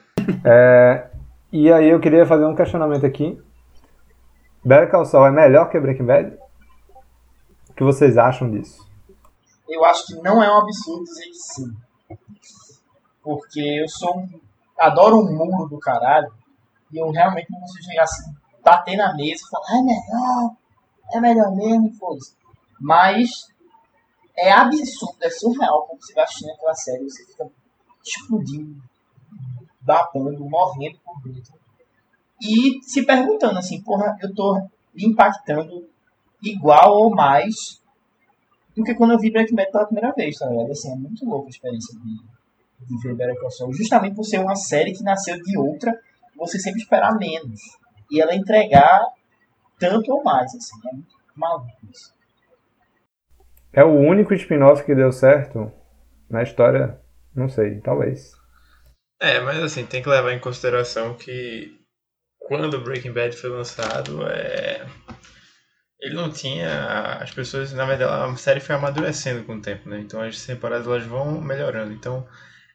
É, e aí eu queria fazer um questionamento aqui. Better Call Saul é melhor que Breaking Bad? Que vocês acham disso? Eu acho que não é um absurdo dizer que sim. Porque eu sou um. Adoro um muro do caralho. E eu realmente não consigo chegar assim, bater na mesa e falar, "Ah, é melhor, é melhor mesmo, foda-se. Mas é absurdo, é surreal como você vai assistindo aquela série, você fica explodindo, babando, morrendo por dentro. E se perguntando assim, porra, eu tô impactando igual ou mais do que quando eu vi Breaking Bad pela primeira vez, tá ligado? Assim, é muito louca a experiência de, de ver Better Call Saul, justamente por ser uma série que nasceu de outra, você sempre esperar menos. E ela entregar tanto ou mais, assim, é muito maluco isso. É o único spin-off que deu certo na história? Não sei, talvez. É, mas assim, tem que levar em consideração que quando Breaking Bad foi lançado, é... ele não tinha. As pessoas, na verdade, a série foi amadurecendo com o tempo, né? Então as temporadas elas vão melhorando. Então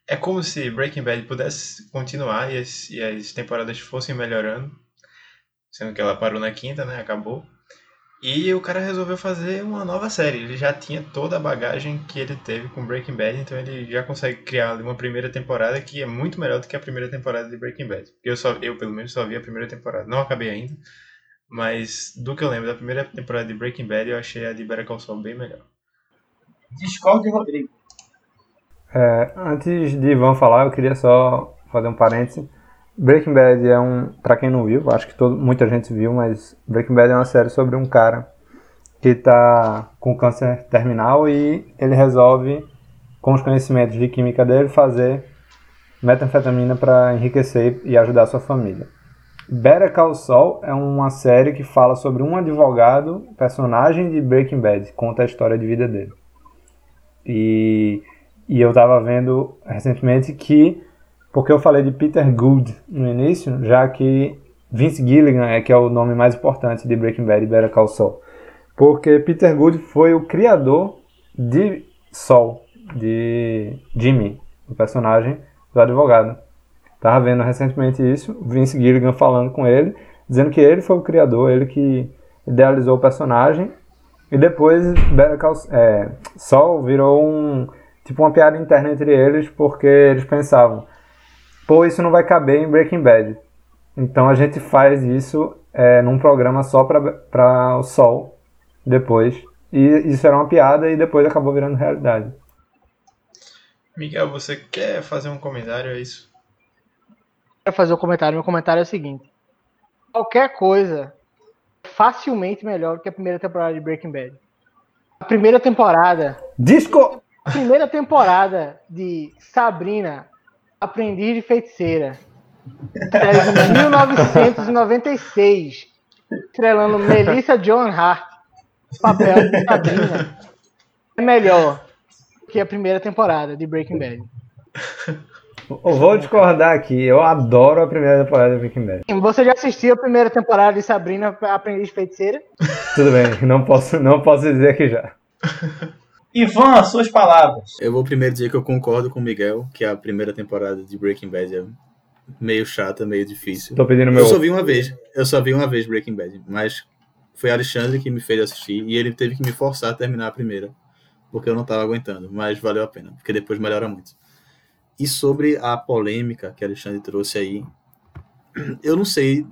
é como se Breaking Bad pudesse continuar e as, e as temporadas fossem melhorando. Sendo que ela parou na quinta, né? Acabou. E o cara resolveu fazer uma nova série. Ele já tinha toda a bagagem que ele teve com Breaking Bad, então ele já consegue criar uma primeira temporada que é muito melhor do que a primeira temporada de Breaking Bad. Eu, só, eu pelo menos, só vi a primeira temporada. Não acabei ainda, mas do que eu lembro da primeira temporada de Breaking Bad, eu achei a de Better Call Saul bem melhor. Discord Rodrigo. É, antes de Ivan falar, eu queria só fazer um parêntese. Breaking Bad é um, para quem não viu, acho que todo, muita gente viu, mas Breaking Bad é uma série sobre um cara que está com câncer terminal e ele resolve, com os conhecimentos de química dele, fazer metanfetamina para enriquecer e ajudar a sua família. Better Call Saul é uma série que fala sobre um advogado, personagem de Breaking Bad, conta a história de vida dele. E, e eu estava vendo recentemente que porque eu falei de Peter Good no início, já que Vince Gilligan é que é o nome mais importante de Breaking Bad e Better Call Saul. Porque Peter Good foi o criador de Saul, de Jimmy, o personagem do advogado. Tava vendo recentemente isso, Vince Gilligan falando com ele, dizendo que ele foi o criador, ele que idealizou o personagem. E depois Better Call é, Saul virou um tipo uma piada interna entre eles, porque eles pensavam pô, isso não vai caber em Breaking Bad. Então a gente faz isso é, num programa só para o Sol depois. E isso era uma piada e depois acabou virando realidade. Miguel, você quer fazer um comentário a isso? Quero fazer um comentário. Meu comentário é o seguinte: qualquer coisa facilmente melhor que a primeira temporada de Breaking Bad. A primeira temporada. Disco! A primeira temporada de Sabrina, Aprendiz de Feiticeira. Estreia em 1996. Estrelando Melissa John Hart. Papel de Sabrina. É melhor que a primeira temporada de Breaking Bad. Eu vou discordar aqui. Eu adoro a primeira temporada de Breaking Bad. Você já assistiu a primeira temporada de Sabrina, Aprendiz de Feiticeira? Tudo bem, não posso, não posso dizer que já. Ivan, suas palavras. Eu vou primeiro dizer que eu concordo com o Miguel, que a primeira temporada de Breaking Bad é meio chata, meio difícil. Tô pedindo meu. Eu só vi uma vez. Eu só vi uma vez Breaking Bad, mas foi Alexandre que me fez assistir e ele teve que me forçar a terminar a primeira, porque eu não tava aguentando, mas valeu a pena, porque depois melhora muito. E sobre a polêmica que Alexandre trouxe aí, eu não sei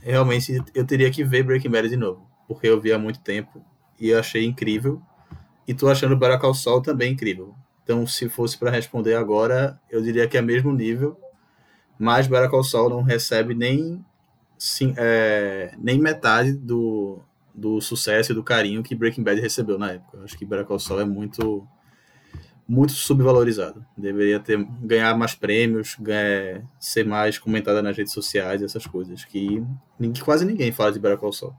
realmente eu teria que ver Breaking Bad de novo, porque eu vi há muito tempo e eu achei incrível. E tô achando Better Call Saul também incrível. Então, se fosse para responder agora, eu diria que é mesmo nível, mas Better Call Saul não recebe nem sim, é, nem metade do, do sucesso e do carinho que Breaking Bad recebeu na época. Eu acho que Better Call é muito muito subvalorizado. Deveria ter ganhar mais prêmios, ganhar, ser mais comentada nas redes sociais, essas coisas que, que quase ninguém fala de Better Call Saul.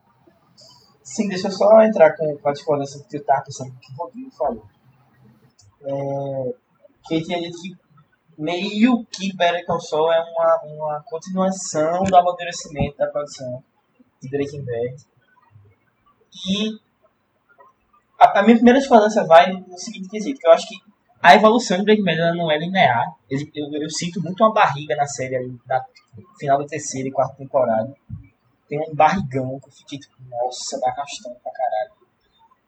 Sim, deixa eu só entrar com, com a discordância que eu estava pensando que o Rodrigo falou. É, que ele tinha dito que meio que Better Call Saul é uma, uma continuação do amadurecimento da produção de Breaking Bad. E a, a minha primeira discordância vai no seguinte quesito, que eu acho que a evolução de Bad ela não é linear. Eu, eu, eu, sinto muito uma barriga na série ali, na final da terceira e quarta temporada. Tem um barrigão que eu fiquei tipo, nossa, tá arrastando pra caralho.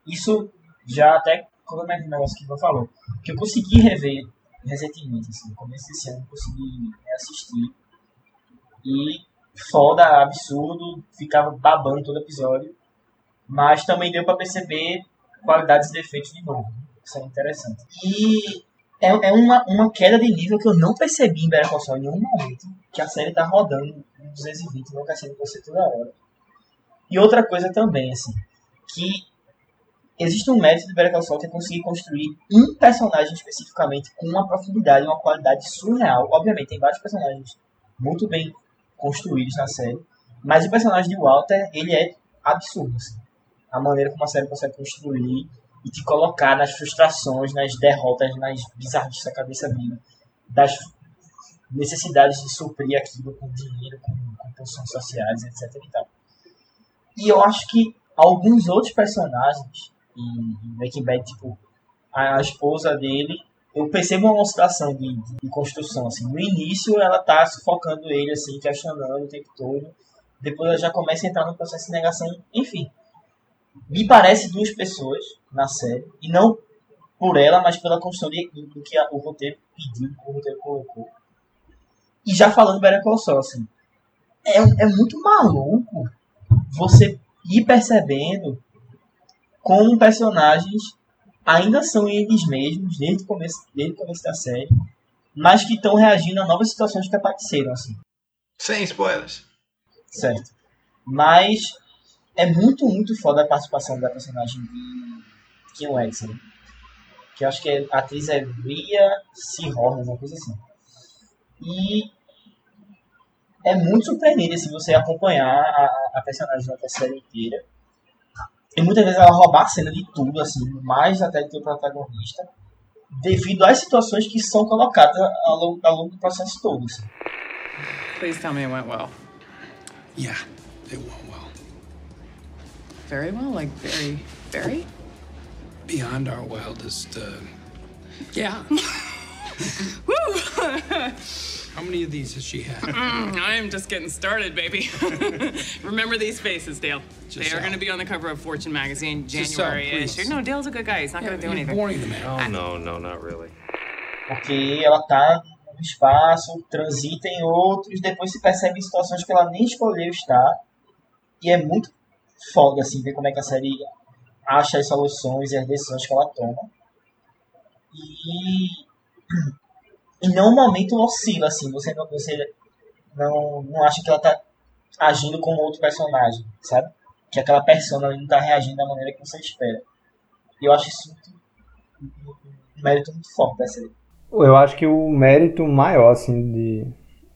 Isso já até quando o negócio que eu falou. Que eu consegui rever recentemente, assim, no começo desse ano, consegui assistir. E foda, absurdo, ficava babando todo episódio. Mas também deu para perceber qualidades e defeitos de novo. Isso é interessante. E é, é uma, uma queda de nível que eu não percebi em Better Call em nenhum momento. Que a série tá rodando em 220, não quer ser você toda hora. E outra coisa também, assim, que existe um mérito de Better Call que é conseguir construir um personagem especificamente com uma profundidade uma qualidade surreal. Obviamente, tem vários personagens muito bem construídos na série, mas o personagem de Walter, ele é absurdo, assim. A maneira como a série consegue construir e te colocar nas frustrações, nas derrotas, nas bizarrices da cabeça dele, das necessidades de suprir aquilo com dinheiro, com, com posições sociais, etc. E, tal. e eu acho que alguns outros personagens em Breaking Bad, tipo a, a esposa dele, eu percebo uma oscilação de, de, de, construção. Assim. No início ela tá sufocando ele, assim, questionando o tempo todo. Depois ela já começa a entrar no processo de negação. Enfim, me parece duas pessoas na série, e não por ela, mas pela construção de, do, do que a, o roteiro pediu, o roteiro colocou. E já falando Better Call Saul, assim, é, é muito maluco você ir percebendo como personagens ainda são eles mesmos desde o começo, desde o começo da série, mas que estão reagindo a novas situações que apareceram, assim. Sem spoilers. Certo. Mas é muito, muito foda a participação da personagem de Kim Wedson. Que eu acho que a atriz é Ria Seahorn, uma coisa assim. E é muito surpreendente assim, você acompanhar a, a personagem da série inteira. E muitas vezes ela roubar a cena de tudo, assim, mais até do que o protagonista, devido às situações que são colocadas ao longo, ao longo do processo todo. Assim. Please tell me it went well. Yeah, it went well. Very well? Like, very, very? Beyond our wildest, uh... Yeah. Woo! How many of these has she had? Mm, I am just getting started, baby. Remember these faces, Dale. Just they are going to be on the cover of Fortune magazine January issue. No, Dale's a good guy. He's not Yeah, going to do anything. boring the man. I- no, no, not really. Porque ela tá no espaço, transita em outros, depois se percebe em situações que ela nem escolheu estar. E é muito foda, assim, ver como é que a série acha as soluções e as decisões que ela toma. E em nenhum momento oscila, assim, você não, você não, não acha que ela tá agindo como outro personagem, sabe? que aquela persona não tá reagindo da maneira que você espera. E eu acho isso muito, um mérito muito forte da série. Eu acho que o mérito maior, assim, de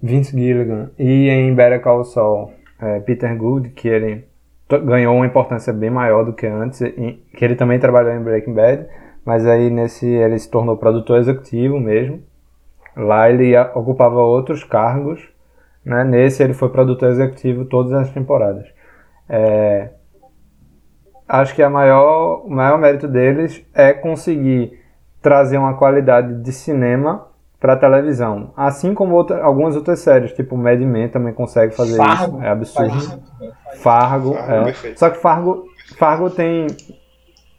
Vince Gilligan e em Better Call Saul, é, Peter Good, que ele ganhou uma importância bem maior do que antes, que ele também trabalhou em Breaking Bad, mas aí nesse ele se tornou produtor executivo mesmo. Lá ele ocupava outros cargos, né? Nesse ele foi produtor executivo todas as temporadas. É, acho que a maior, o maior mérito deles é conseguir trazer uma qualidade de cinema para televisão. Assim como outra- algumas outras séries, tipo Mad Men também consegue fazer Fargo isso. É absurdo. faz. Fargo, Fargo, é. perfeito. Só que Fargo, Fargo tem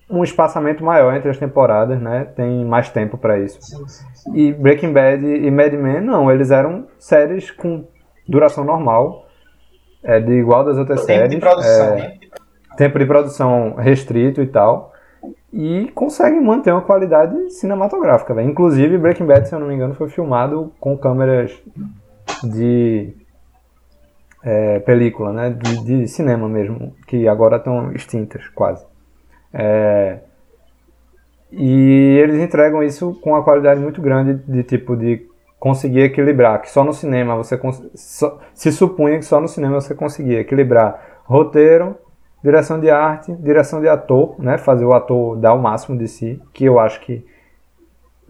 um espaçamento maior entre as temporadas, né? Tem mais tempo para isso. E Breaking Bad e Mad Men, não, eles eram séries com duração normal, é, de igual das outras Tempo de séries. produção, é, né? Tempo de produção restrito e tal. E conseguem manter uma qualidade cinematográfica, velho. Inclusive, Breaking Bad, se eu não me engano, foi filmado com câmeras de é, película, né? De, de cinema mesmo, que agora estão extintas, quase. É, e eles entregam isso com uma qualidade muito grande de tipo de conseguir equilibrar, que só no cinema você se supunha que só no cinema você conseguia equilibrar roteiro, direção de arte, direção de ator, né? Fazer o ator dar o máximo de si, que eu acho que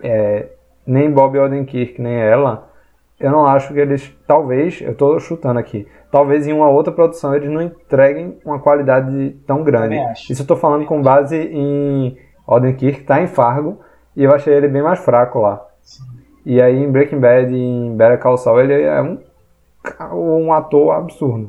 é, nem Bob Odenkirk nem ela, eu não acho que eles, talvez, eu estou chutando aqui, talvez em uma outra produção eles não entreguem uma qualidade tão grande. Isso eu estou falando com base em Odenkirk, tá em Fargo, e eu achei ele bem mais fraco lá. E aí em Breaking Bad em Better Call Saul ele é um, um ator absurdo.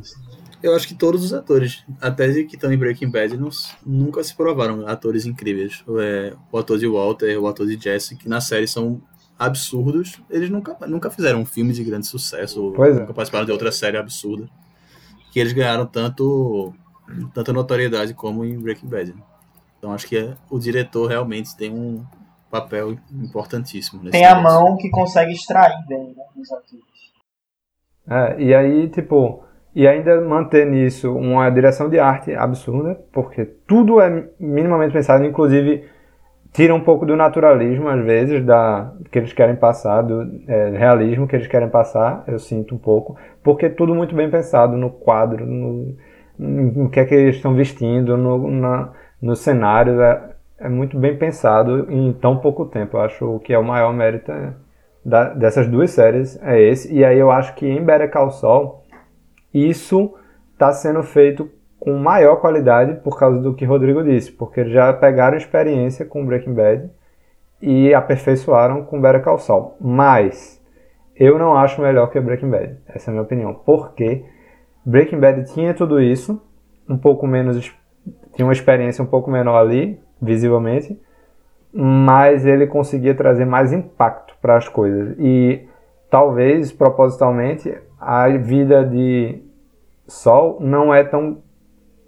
Eu acho que todos os atores, até que estão em Breaking Bad, não- nunca se provaram atores incríveis. É, o ator de Walter, o ator de Jesse, que na série são absurdos. Eles nunca, nunca fizeram um filme de grande sucesso, ou é. nunca participaram de outra série absurda. Que eles ganharam tanto tanta notoriedade como em Breaking Bad. Então acho que é- o diretor realmente tem um papel importantíssimo. nesse Tem a mão que consegue extrair bem né, dos atores. É, e aí, tipo, e ainda manter nisso uma direção de arte absurda, porque tudo é minimamente pensado, inclusive tira um pouco do naturalismo, às vezes, da, que eles querem passar, do é, realismo que eles querem passar, eu sinto um pouco, porque é tudo muito bem pensado no quadro, no, no que é que eles estão vestindo, no, na, no cenário, é, é muito bem pensado em tão pouco tempo. Eu acho que é o maior mérito é, da- dessas duas séries é esse. E aí eu acho que em Better Call Saul isso está sendo feito com maior qualidade por causa do que Rodrigo disse, porque já pegaram experiência com Breaking Bad e aperfeiçoaram com Better Call Saul. Mas eu não acho melhor que Breaking Bad. Essa é a minha opinião. Porque Breaking Bad tinha tudo isso, um pouco menos tinha uma experiência um pouco menor ali, visivelmente, mas ele conseguia trazer mais impacto para as coisas. E talvez, propositalmente, a vida de Sol não é tão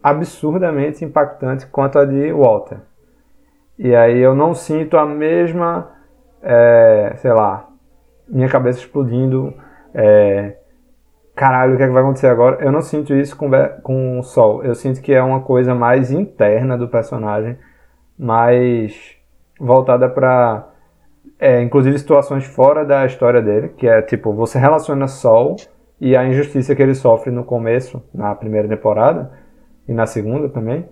absurdamente impactante quanto a de Walter. E aí eu não sinto a mesma, é, sei lá, minha cabeça explodindo, é, caralho, o que, é que vai acontecer agora? Eu não sinto isso com, com o Sol. Eu sinto que é uma coisa mais interna do personagem, mais voltada para é, inclusive situações fora da história dele, que é tipo, você relaciona Sol e a injustiça que ele sofre no começo, na primeira temporada, e na segunda também,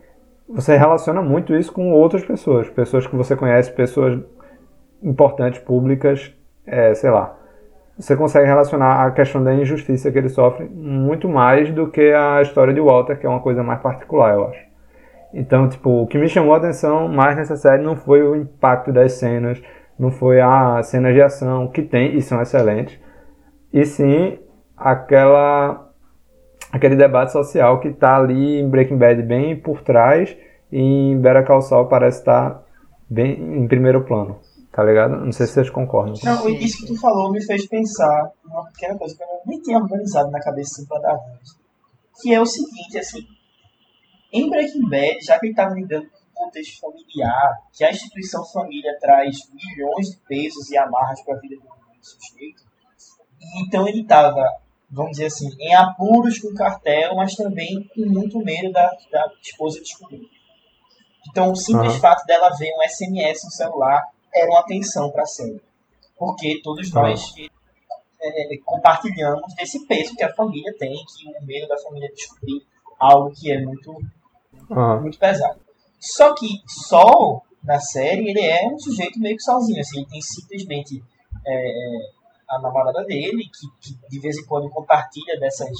você relaciona muito isso com outras pessoas, pessoas que você conhece, pessoas importantes, públicas, é, sei lá. Você consegue relacionar a questão da injustiça que ele sofre muito mais do que a história de Walter, que é uma coisa mais particular, eu acho. Então, tipo, o que me chamou a atenção mais nessa série não foi o impacto das cenas, não foi a cenas de ação, que tem e são excelentes, e sim aquela aquele debate social que tá ali em Breaking Bad bem por trás e em Better Call Saul parece estar bem em primeiro plano, tá ligado? Não sei se vocês concordam. Não, isso que tu falou me fez pensar uma pequena coisa que eu nem tinha organizado na cabeça assim pra dar voz. Que é o seguinte, assim, em Breaking Bad, já que ele estava lidando com o contexto familiar, que a instituição família traz milhões de pesos e amarras para a vida do sujeito, então ele estava vamos dizer assim, em apuros com o cartel, mas também com muito medo da, da esposa descobrir. Então, o simples Aham. fato dela ver um SMS no celular era uma atenção para a série. Porque todos nós é, compartilhamos desse peso que a família tem, que o medo da família descobrir algo que é muito, Aham. muito pesado. Só que Sol, na série, ele é um sujeito meio que sozinho. Assim, ele tem simplesmente é, é, a namorada dele, que, que de vez em quando compartilha dessas,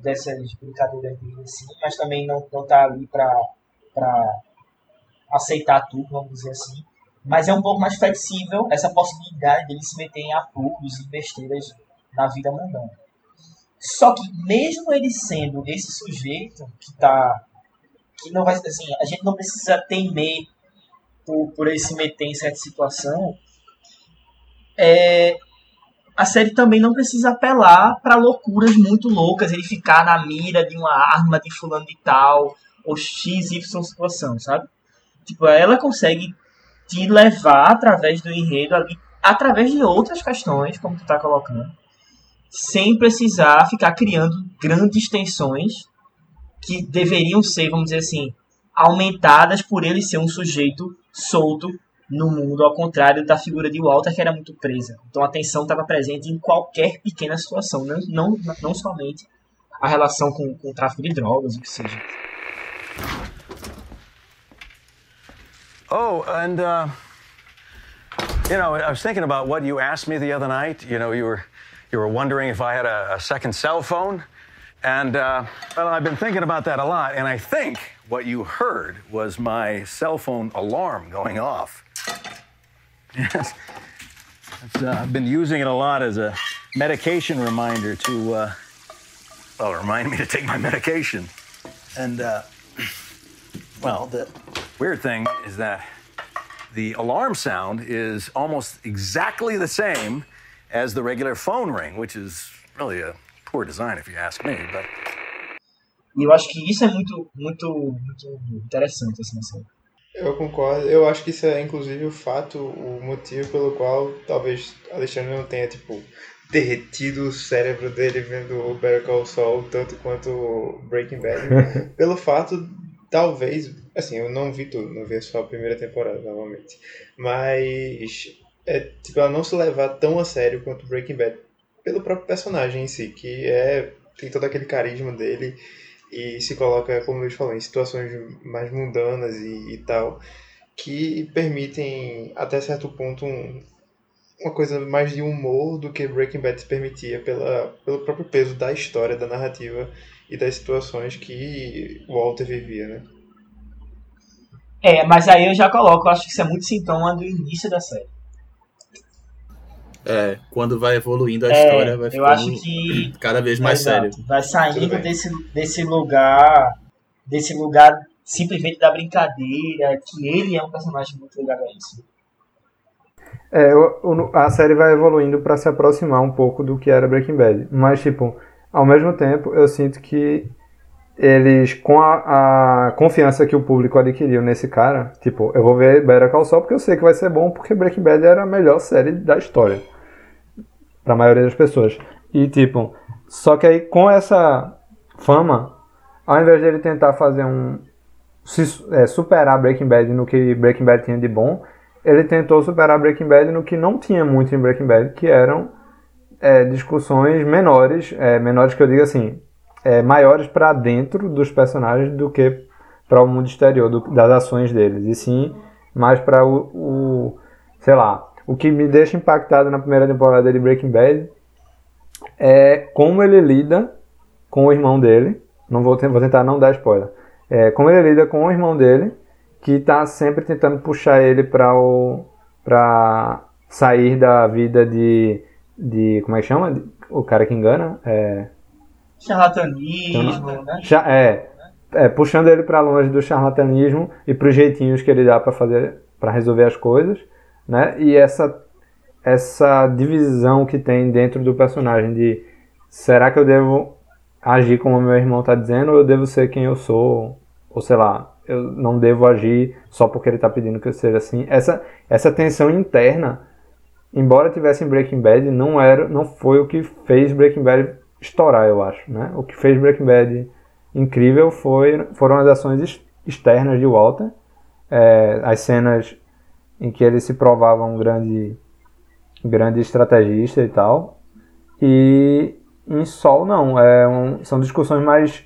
dessas brincadeiras dele, assim, mas também não, não tá ali pra aceitar tudo, vamos dizer assim. Mas é um pouco mais flexível essa possibilidade dele se meter em apuros e besteiras na vida mundana. Só que mesmo ele sendo esse sujeito que tá que não vai assim, a gente não precisa temer por, por ele se meter em certa situação. É, a série também não precisa apelar para loucuras muito loucas, ele ficar na mira de uma arma de fulano de tal, ou x, y situação, sabe? Tipo, ela consegue te levar através do enredo ali, através de outras questões, como tu tá colocando, sem precisar ficar criando grandes tensões que deveriam ser, vamos dizer assim, aumentadas por ele ser um sujeito solto no mundo, ao contrário da figura de Walter, que era muito presa. Então a tensão estava presente em qualquer pequena situação, não, não, não somente a relação com, com o tráfico de drogas, o que seja. Oh, and uh, you know, I was thinking about what you asked me the other night. You know, you were you were wondering if I had a, a second cell phone, and uh, well, I've been thinking about that a lot. And I think what you heard was my cell phone alarm going off. Yes, uh, I've been using it a lot as a medication reminder to uh, well, remind me to take my medication. And uh, well, the weird thing is that the alarm sound is almost exactly the same as the regular phone ring, which is really a poor design if you ask me. But E eu acho que isso é muito, muito, muito interessante, assim, série. Eu concordo. Eu acho que isso é, inclusive, o fato, o motivo pelo qual talvez Alexandre não tenha, tipo, derretido o cérebro dele vendo o Better Call Saul tanto quanto o Breaking Bad. pelo fato, talvez, assim, eu não vi tudo, não vi só a primeira temporada, novamente. Mas, é, tipo, ela não se levar tão a sério quanto Breaking Bad pelo próprio personagem em si, que é tem todo aquele carisma dele e se coloca, como o Luiz falou, em situações mais mundanas e, e tal, que permitem, até certo ponto, um, uma coisa mais de humor do que Breaking Bad permitia pela, pelo próprio peso da história, da narrativa e das situações que Walter vivia, né? É, mas aí eu já coloco, eu acho que isso é muito sintoma do início da série. É, quando vai evoluindo a É, história, vai eu ficando acho que- cada vez mais Exato. sério. Vai saindo desse, desse lugar, desse lugar simplesmente da brincadeira, que ele é um personagem muito ligado a isso. É, o- o- a série vai evoluindo pra se aproximar um pouco do que era Breaking Bad. Mas, tipo, ao mesmo tempo, eu sinto que eles, com a, a confiança que o público adquiriu nesse cara, tipo, eu vou ver Better Call Saul porque eu sei que vai ser bom, porque Breaking Bad era a melhor série da história. Pra maioria das pessoas. E, tipo, só que aí com essa fama, ao invés dele tentar fazer um. se, é, superar Breaking Bad no que Breaking Bad tinha de bom, ele tentou superar Breaking Bad no que não tinha muito em Breaking Bad, que eram é, discussões menores, é, menores que eu digo assim, é, maiores para dentro dos personagens do que para o mundo exterior do- das ações deles, e sim mais para o, o, sei lá, o que me deixa impactado na primeira temporada de Breaking Bad é como ele lida com o irmão dele. Não vou, vou tentar não dar spoiler. É, como ele lida com o irmão dele, que tá sempre tentando puxar ele para o para sair da vida de de como é que chama? O cara que engana, é, Charlatanismo, né? é, é, puxando ele para longe do charlatanismo e para os jeitinhos que ele dá para fazer para resolver as coisas, né? E essa essa divisão que tem dentro do personagem de será que eu devo agir como meu irmão está dizendo ou eu devo ser quem eu sou ou sei lá eu não devo agir só porque ele está pedindo que eu seja assim essa essa tensão interna embora tivesse em Breaking Bad não era não foi o que fez Breaking Bad estourar, eu acho, né? O que fez Breaking Bad incrível foi, foram as ações ex- externas de Walter, é, as cenas em que ele se provava um grande, grande estrategista e tal. E em Sol não, é um- são discussões mais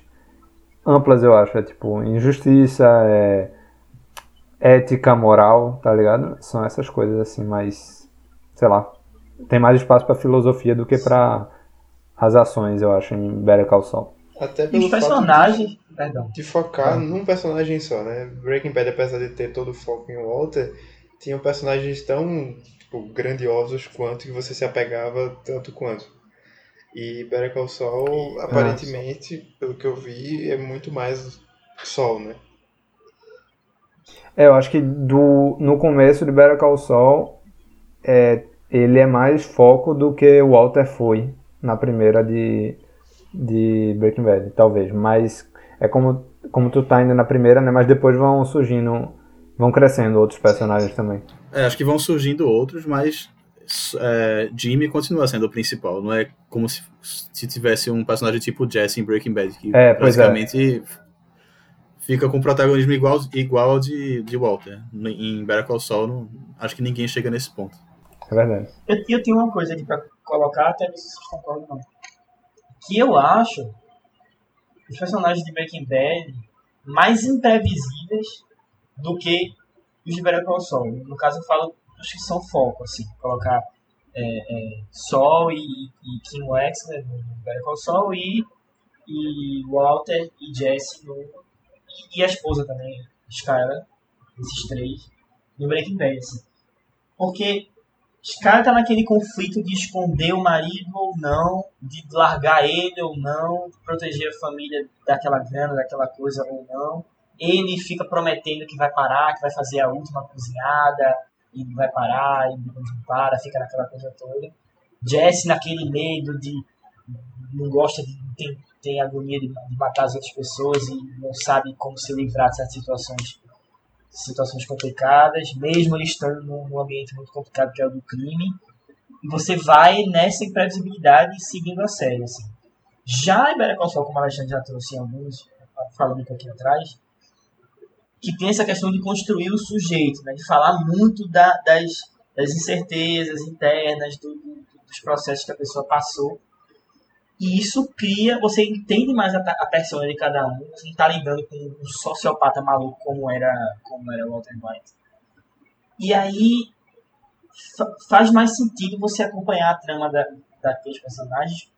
amplas, eu acho. É tipo injustiça, é ética, moral, tá ligado? São essas coisas assim, mais, sei lá, tem mais espaço pra filosofia do que pra as ações, eu acho, em Better Call Saul. Até E pelo os fato personagens. de, Perdão. de focar num personagem só, né? Breaking Bad, apesar de ter todo o foco em Walter, tinham personagens tão tipo, grandiosos quanto que você se apegava tanto quanto. E Better Call Saul, aparentemente, pelo que eu vi, é muito mais Sol, né? É, eu acho que do, no começo de Better Call Saul, é, ele é mais foco do que o Walter foi na primeira de, de Breaking Bad, talvez. Mas é como, como tu tá ainda na primeira, né? Mas depois vão surgindo, vão crescendo outros personagens também. É, acho que vão surgindo outros, mas é, Jimmy continua sendo o principal. Não é como se, se tivesse um personagem tipo Jesse em Breaking Bad, que É, pois é. praticamente fica com protagonismo igual, igual ao de, de Walter. Em Better Call Saul, não, acho que ninguém chega nesse ponto. É verdade. Eu, eu tenho uma coisa aqui pra colocar, até ver se vocês concordam ou não. Que eu acho os personagens de Breaking Bad mais imprevisíveis do que os Better Call Saul. No caso, eu falo dos que são foco, assim. Colocar é, é, Sol e, e Kim Wexler no Better Saul e, e Walter e Jesse no, e, e a esposa também, Skyler, esses três, no Breaking Bad, assim. Porque Skyler tá naquele conflito de esconder o marido ou não, de largar ele ou não, de proteger a família daquela grana, daquela coisa ou não. Ele fica prometendo que vai parar, que vai fazer a última cozinhada, e não vai parar, e não para, fica naquela coisa toda. Jesse naquele medo de. não gosta de. tem, tem agonia de, de matar as outras pessoas e não sabe como se livrar de certas situações situações complicadas, mesmo ele estando num, num ambiente muito complicado que é o do crime, e você vai nessa imprevisibilidade seguindo a série, assim. Já em Better Call Saul, como a Alexandre já trouxe em alguns, falando um pouquinho atrás, que tem essa questão de construir o sujeito, né, de falar muito da, das, das incertezas internas, do, do, dos processos que a pessoa passou, e isso cria, você entende mais a, a persona de cada um, você não está lidando com um sociopata maluco como era, como era Walter White. E aí fa faz mais sentido você acompanhar a trama da, daqueles personagens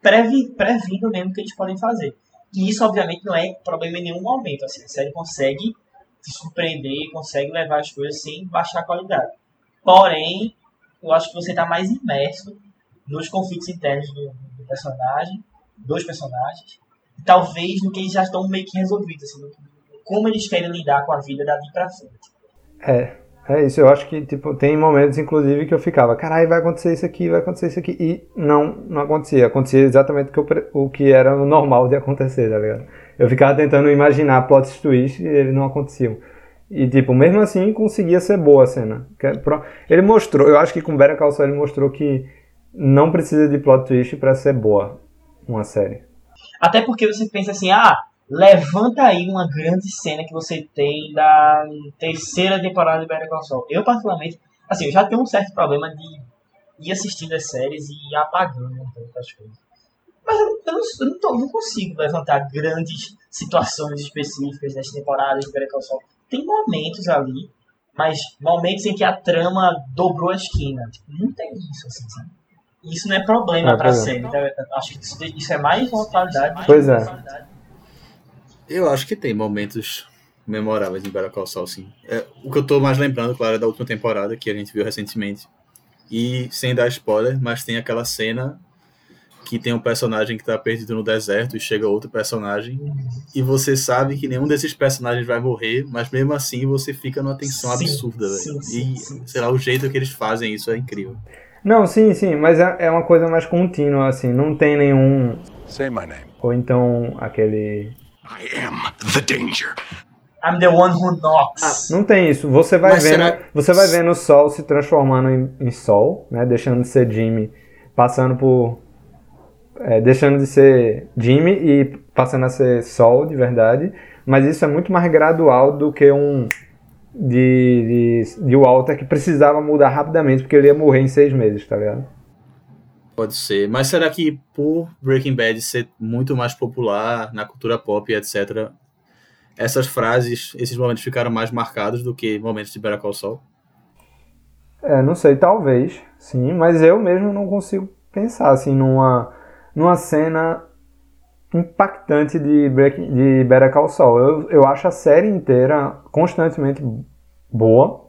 previ, previndo mesmo o que eles podem fazer. E isso, obviamente, não é problema em nenhum momento. Assim, a série consegue te surpreender, consegue levar as coisas sem baixar a qualidade. Porém, eu acho que você está mais imerso nos conflitos internos do, do personagem, dos personagens, e talvez no que eles já estão meio que resolvidos, assim, como eles querem lidar com a vida dali pra frente. É, é isso. Eu acho que tipo, tem momentos, inclusive, que eu ficava, caralho, vai acontecer isso aqui, vai acontecer isso aqui. E não, não acontecia. Acontecia exatamente o que, eu, o que era normal de acontecer, tá ligado? Eu ficava tentando imaginar plot twist e eles não aconteciam. E, tipo, mesmo assim, conseguia ser boa a cena. Ele mostrou, eu acho que com Better Call Saul ele mostrou que não precisa de plot twist para ser boa uma série. Até porque você pensa assim, ah, levanta aí uma grande cena que você tem da terceira temporada de Better Call Saul. Eu, particularmente, assim, eu já tenho um certo problema de ir assistindo as séries e ir apagando um pouco as coisas. Mas eu, eu, não, eu não, tô, não, consigo levantar grandes situações específicas das temporadas de Better Call Saul. Tem momentos ali, mas momentos em que a trama dobrou a esquina. Tipo, não tem isso, assim, sabe? Isso não é problema é, pra série. Então, acho que isso, isso, é mais uma qualidade. Pois é. Eu acho que tem momentos memoráveis em Better Call Saul, sim. É, o que eu tô mais lembrando, claro, é da última temporada que a gente viu recentemente. E sem dar spoiler, mas tem aquela cena que tem um personagem que tá perdido no deserto e chega outro personagem e você sabe que nenhum desses personagens vai morrer, mas mesmo assim você fica numa tensão sim, absurda, sim, sim, E, sei lá, o jeito que eles fazem isso é incrível. Não, sim, sim, mas é, é uma coisa mais contínua, assim, não tem nenhum... Say my name. Ou então aquele... I am the danger. I'm the one who knocks. Não tem isso. Você vai Mas vendo, será- você vai vendo o Sol se transformando em, em Sol, né? Deixando de ser Jimmy, passando por é, deixando de ser Jimmy e passando a ser Sol de verdade, mas isso é muito mais gradual do que um de, de, de Walter que precisava mudar rapidamente porque ele ia morrer em seis meses, tá ligado? Pode ser. Mas será que por Breaking Bad ser muito mais popular na cultura pop etc., essas frases, esses momentos ficaram mais marcados do que momentos de Better Call Saul? É, não sei, talvez, sim, mas eu mesmo não consigo pensar assim numa, numa cena impactante de, Breaking, de Better Call Saul. Eu, eu acho a série inteira constantemente boa.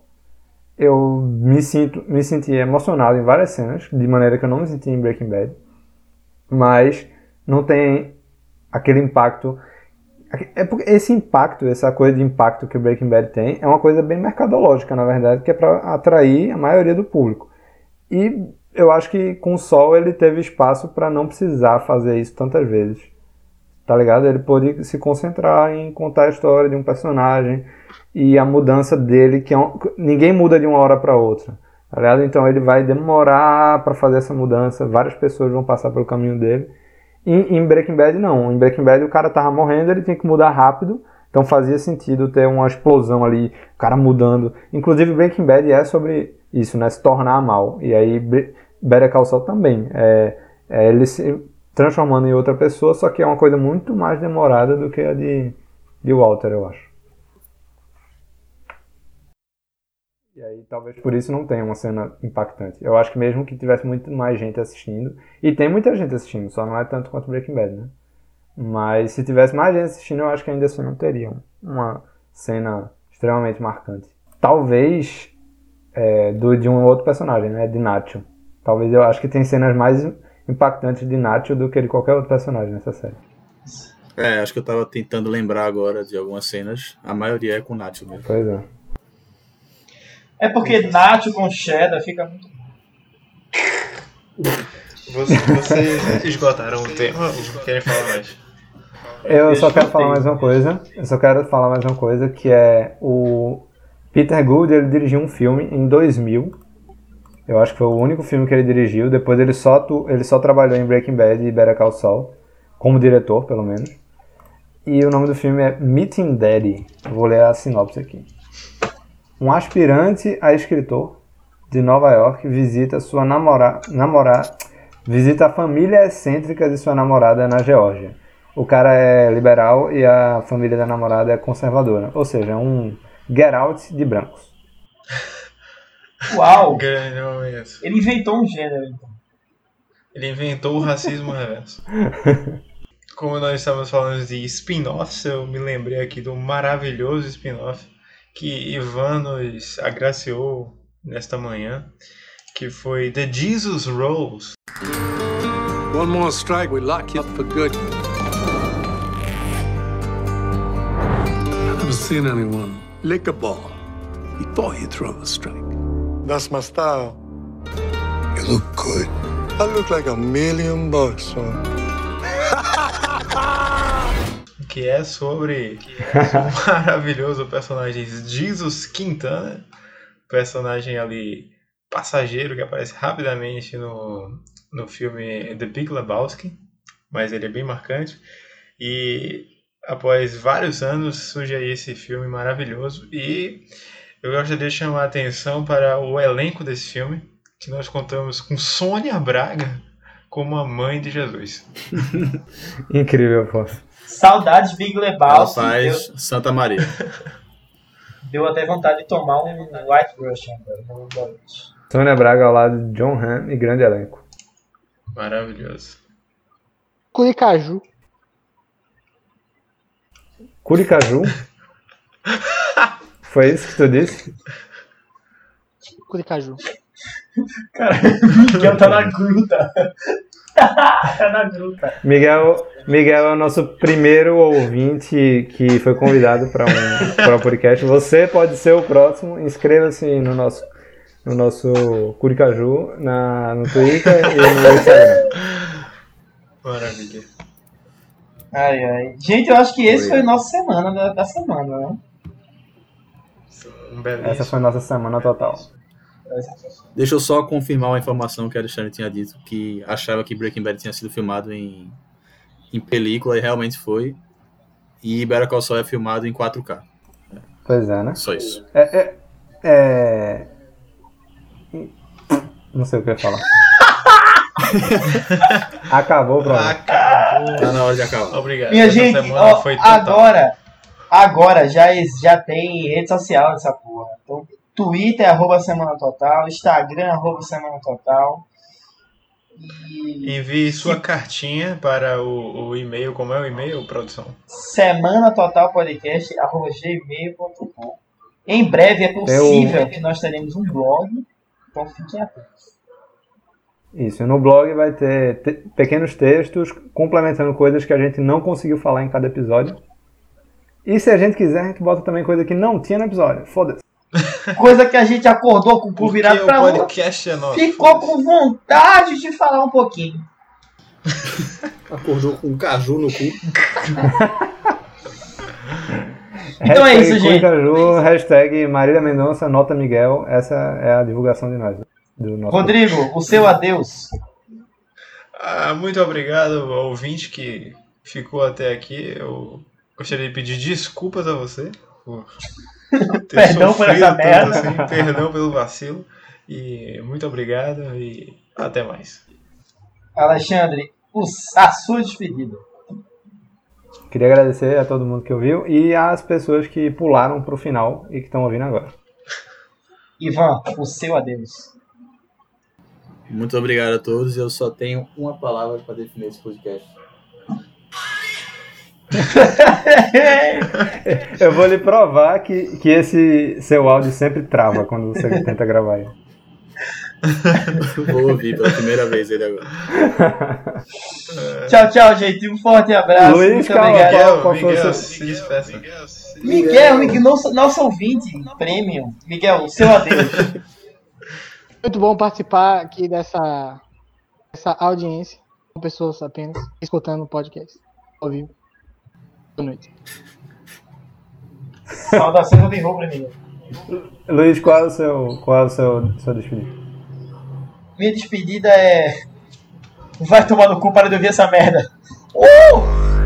Eu me sinto me senti emocionado em várias cenas, de maneira que eu não me senti em Breaking Bad. Mas não tem aquele impacto é porque esse impacto, essa coisa de impacto que o Breaking Bad tem, é uma coisa bem mercadológica, na verdade, que é para atrair a maioria do público. E eu acho que com o Sol ele teve espaço para não precisar fazer isso tantas vezes. Tá ligado? Ele pôde se concentrar em contar a história de um personagem e a mudança dele, que é um, ninguém muda de uma hora para outra. Tá ligado? Então ele vai demorar para fazer essa mudança, várias pessoas vão passar pelo caminho dele em, em Breaking Bad, não. Em Breaking Bad, o cara tava morrendo, ele tem que mudar rápido. Então fazia sentido ter uma explosão ali, o cara mudando. Inclusive, Breaking Bad é sobre isso, né? Se tornar mal. E aí, Better Call Saul também. É, é ele se transformando em outra pessoa, só que é uma coisa muito mais demorada do que a de, de Walter, eu acho. E aí talvez por isso não tenha uma cena impactante. Eu acho que mesmo que tivesse muito mais gente assistindo, e tem muita gente assistindo, só não é tanto quanto Breaking Bad, né? Mas se tivesse mais gente assistindo, eu acho que ainda assim não teria uma cena extremamente marcante. Talvez é, do, de um outro personagem, né? De Nacho. Talvez eu acho que tem cenas mais impactantes de Nacho do que de qualquer outro personagem nessa série. É, acho que eu tava tentando lembrar agora de algumas cenas. A maioria é com Nacho mesmo. Pois é. É porque nacho com cheddar fica muito. Vocês, vocês esgotaram o tema ou querem falar mais? Eu só quero falar mais uma coisa. Eu só quero falar mais uma coisa que é o Peter Gould ele dirigiu um filme em 2000. Eu acho que foi o único filme que ele dirigiu. Depois ele só tu, ele só trabalhou em Breaking Bad e Better Call Saul como diretor, pelo menos. E o nome do filme é Meeting Daddy. Vou ler a sinopse aqui. Um aspirante a escritor de Nova York visita sua namorada, namora, visita a família excêntrica de sua namorada na Geórgia. O cara é liberal e a família da namorada é conservadora, ou seja, um get out de brancos. Uau! Ganhou isso. Ele inventou um gênero. então. Ele inventou o racismo reverso. Como nós estávamos falando de spin-offs, eu me lembrei aqui do maravilhoso spin-off que Ivan nos agraciou nesta manhã, que foi The Jesus Rolls. One more strike, we lock you up for good. I've never seen anyone lick a ball before you throw a strike. That's my style. You look good. I look like a million bucks, son. que é sobre o maravilhoso personagem Jesus Quintana, personagem ali passageiro que aparece rapidamente no, no filme The Big Lebowski, mas ele é bem marcante. E após vários anos surge aí esse filme maravilhoso e eu gostaria de chamar a atenção para o elenco desse filme, que nós contamos com Sônia Braga como a mãe de Jesus. Incrível, pô. Saudades Big Lebowski. Ela faz Santa Maria. Deu até vontade de tomar um White Russian. Sônia Braga ao lado de John Hamm e grande elenco. Maravilhoso. Curicaju. Curicaju? Foi isso que tu disse? Curicaju. Cara, Miguel tá na gruta. tá na gruta. Miguel, Miguel é o nosso primeiro ouvinte que foi convidado para um, pra um podcast. Você pode ser o próximo. Inscreva-se no nosso, no nosso Curicaju, na, no Twitter e no Instagram. Maravilha. Ai, ai. Gente, eu acho que esse foi, a nossa semana da, da semana, né? Um belíssimo. Essa foi a nossa semana total. Deixa eu só confirmar uma informação que a Alexandre tinha dito, que achava que Breaking Bad tinha sido filmado em, em película, e realmente foi. E Better Call Saul é filmado em 4K. Pois é, né? Só isso. É, é, é... Não sei o que eu ia falar. Acabou, pronto. Acabou. Tá na hora de acabar. Obrigado. Minha Essa gente, ó, foi total. agora, agora já, já tem rede social nessa porra. Então, Twitter, arroba Semana Total, Instagram, arroba Semana Total. E Envie sua cartinha para o, o e-mail. Como é o e-mail, produção? Semana Total Podcast, arroba gmail.com. Em breve é possível Eu- que nós teremos um blog, então fiquem atentos. Isso, no blog vai ter te- pequenos textos complementando coisas que a gente não conseguiu falar em cada episódio. E se a gente quiser, a gente bota também coisa que não tinha no episódio. Foda-se. Coisa que a gente acordou com o cu virado o pra lua, podcast é nosso. ficou com vontade de falar um pouquinho. Acordou com um caju no cu. Então é isso, gente. Caju, hashtag Marília Mendonça, nota Miguel. Essa é a divulgação de nós. Do nosso Rodrigo, o seu adeus. Ah, muito obrigado ao ouvinte que ficou até aqui. Eu gostaria de pedir desculpas a você por ter Perdão por sofrido tanto merda. assim, perdão pelo vacilo. E muito obrigado e até mais. Alexandre, o- a sua despedida. Queria agradecer a todo mundo que ouviu e às pessoas que pularam pro final e que estão ouvindo agora. Ivan, o seu adeus. Muito obrigado a todos. Eu só tenho uma palavra para definir esse podcast. Eu vou lhe provar que, que esse seu áudio sempre trava quando você tenta gravar ele. Vou ouvir pela primeira vez ele agora. Tchau, tchau, gente. Um forte abraço. Luiz, Muito calma, obrigado. qual Miguel, seu- se despeça. Miguel, Miguel, nosso, nosso ouvinte premium. Miguel, o seu adeus. Muito bom participar aqui dessa, dessa audiência, com pessoas apenas escutando o podcast ao vivo. Boa noite. Saudações do rubro, Miguel. Luiz, qual é o seu, qual é o seu, seu despedida? Minha despedida é. Vai tomar no cu para de ouvir essa merda. Uh!